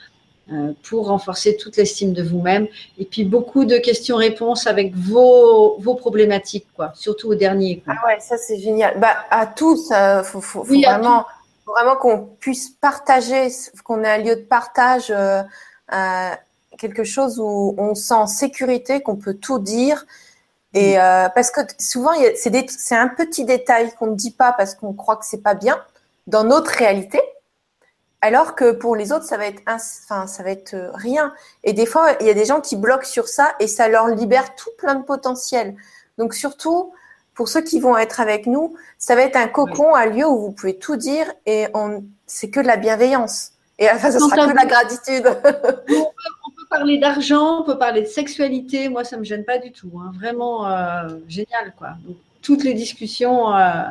euh, pour renforcer toute l'estime de vous-même. Et puis beaucoup de questions-réponses avec vos, vos problématiques, quoi, surtout au dernier. Ah ouais, ça c'est génial. Bah, à tous, il euh, faut, faut, vraiment, vraiment qu'on puisse partager, qu'on ait un lieu de partage, quelque chose où on sent en sécurité, qu'on peut tout dire et euh, parce que souvent, c'est un petit détail qu'on ne dit pas parce qu'on croit que c'est pas bien dans notre réalité, alors que pour les autres, ça va être, enfin, ça va être euh, rien. Et des fois, il y a des gens qui bloquent sur ça et ça leur libère tout plein de potentiel. Donc surtout, pour ceux qui vont être avec nous, ça va être un cocon, un lieu où vous pouvez tout dire et on, c'est que de la bienveillance. Et enfin, ça sera que de la gratitude. <laughs> parler d'argent, on peut parler de sexualité. Moi, ça me gêne pas du tout. Hein. Vraiment euh, génial, quoi. toutes les discussions. Euh.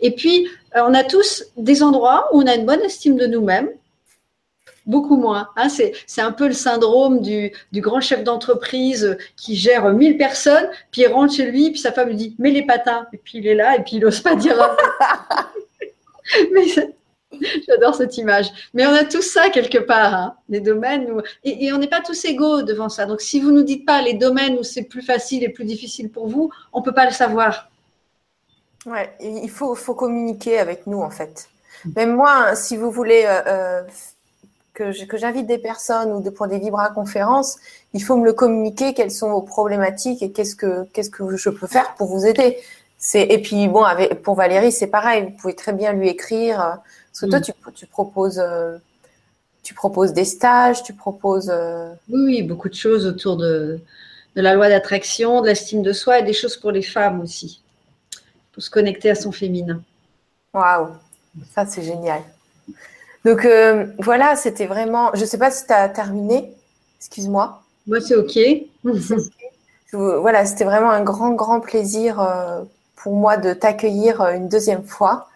Et puis, euh, on a tous des endroits où on a une bonne estime de nous-mêmes. Beaucoup moins. Hein. C'est un peu le syndrome du, grand chef d'entreprise qui gère 1000 personnes, puis il rentre chez lui, puis sa femme lui dit Mets les patins. Et puis il est là, et puis il n'ose pas dire. <laughs> Mais <laughs> J'adore cette image. Mais on a tous ça quelque part, hein, les domaines où... et, on n'est pas tous égaux devant ça. Donc, si vous ne nous dites pas les domaines où c'est plus facile et plus difficile pour vous, on ne peut pas le savoir. Ouais, il faut, faut communiquer avec nous en fait. Même moi, si vous voulez euh, euh, que, j'invite des personnes ou de, pour des vibra-conférences, il faut me le communiquer, quelles sont vos problématiques et qu'est-ce que, qu'est-ce que je peux faire pour vous aider. C'est et puis bon, avec, pour Valérie, c'est pareil. Vous pouvez très bien lui écrire. Parce que toi, mm. tu, tu proposes, euh, tu proposes des stages, tu proposes. Euh, oui, oui, beaucoup de choses autour de, de la loi d'attraction, de l'estime de soi et des choses pour les femmes aussi, pour se connecter à son féminin. Waouh, ça c'est génial. Donc euh, voilà, c'était vraiment. Je ne sais pas si tu as terminé. Excuse-moi. Moi, c'est OK. <laughs> voilà, c'était vraiment un grand, grand plaisir pour moi de t'accueillir une deuxième fois.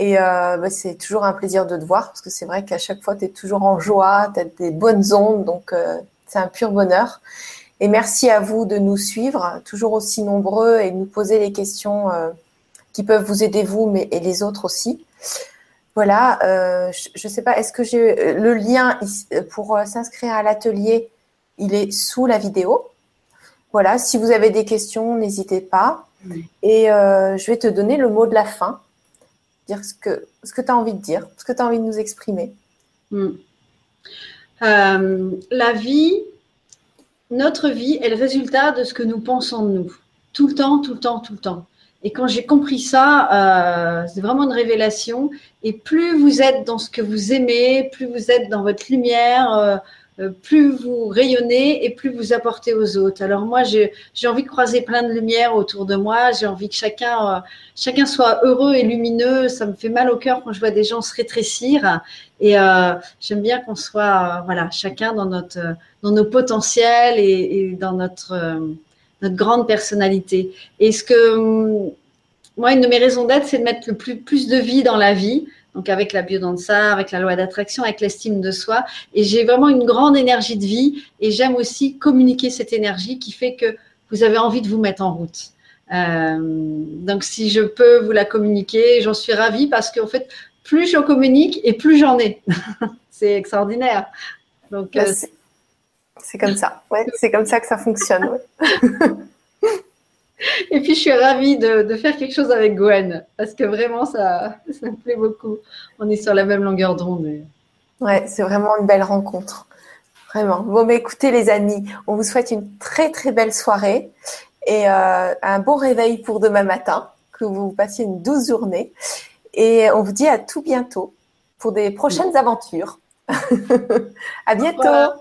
Et bah, c'est toujours un plaisir de te voir parce que c'est vrai qu'à chaque fois, tu es toujours en joie, tu as des bonnes ondes, donc c'est un pur bonheur. Et merci à vous de nous suivre, toujours aussi nombreux et de nous poser les questions qui peuvent vous aider vous, mais et les autres aussi. Voilà, euh, je ne sais pas, est-ce que j'ai euh, le lien euh, pour s'inscrire à l'atelier, il est sous la vidéo. Voilà, si vous avez des questions, n'hésitez pas. Et je vais te donner le mot de la fin, dire ce que, ce que tu as envie de dire, ce que tu as envie de nous exprimer. Hmm. la vie, notre vie est le résultat de ce que nous pensons de nous. Tout le temps, tout le temps, tout le temps. Et quand j'ai compris ça, euh, c'est vraiment une révélation. Et plus vous êtes dans ce que vous aimez, plus vous êtes dans votre lumière, euh, euh, plus vous rayonnez et plus vous apportez aux autres. Alors moi, j'ai envie de croiser plein de lumière autour de moi. J'ai envie que chacun, chacun soit heureux et lumineux. Ça me fait mal au cœur quand je vois des gens se rétrécir. Et j'aime bien qu'on soit, voilà, chacun dans notre, dans nos potentiels et, et dans notre notre grande personnalité. Et ce que hum, moi, une de mes raisons d'être, c'est de mettre le plus, plus de vie dans la vie. Donc avec la biodanza, avec la loi d'attraction, avec l'estime de soi. Et j'ai vraiment une grande énergie de vie. Et j'aime aussi communiquer cette énergie qui fait que vous avez envie de vous mettre en route. Euh, donc si je peux vous la communiquer, j'en suis ravie parce qu'en fait, plus j'en communique et plus j'en ai. <laughs> c'est extraordinaire. Donc, bah, euh, c'est comme ça. Ouais, <laughs> c'est comme ça que ça fonctionne. <laughs> <laughs> Et puis, je suis ravie de, faire quelque chose avec Gwen parce que vraiment, ça, ça me plaît beaucoup. On est sur la même longueur d'onde. Ouais, c'est vraiment une belle rencontre. Vraiment. Bon, mais écoutez, les amis, on vous souhaite une très, très belle soirée et euh, un bon réveil pour demain matin. Que vous passiez une douce journée. Et on vous dit à tout bientôt pour des prochaines aventures. <laughs> à bientôt.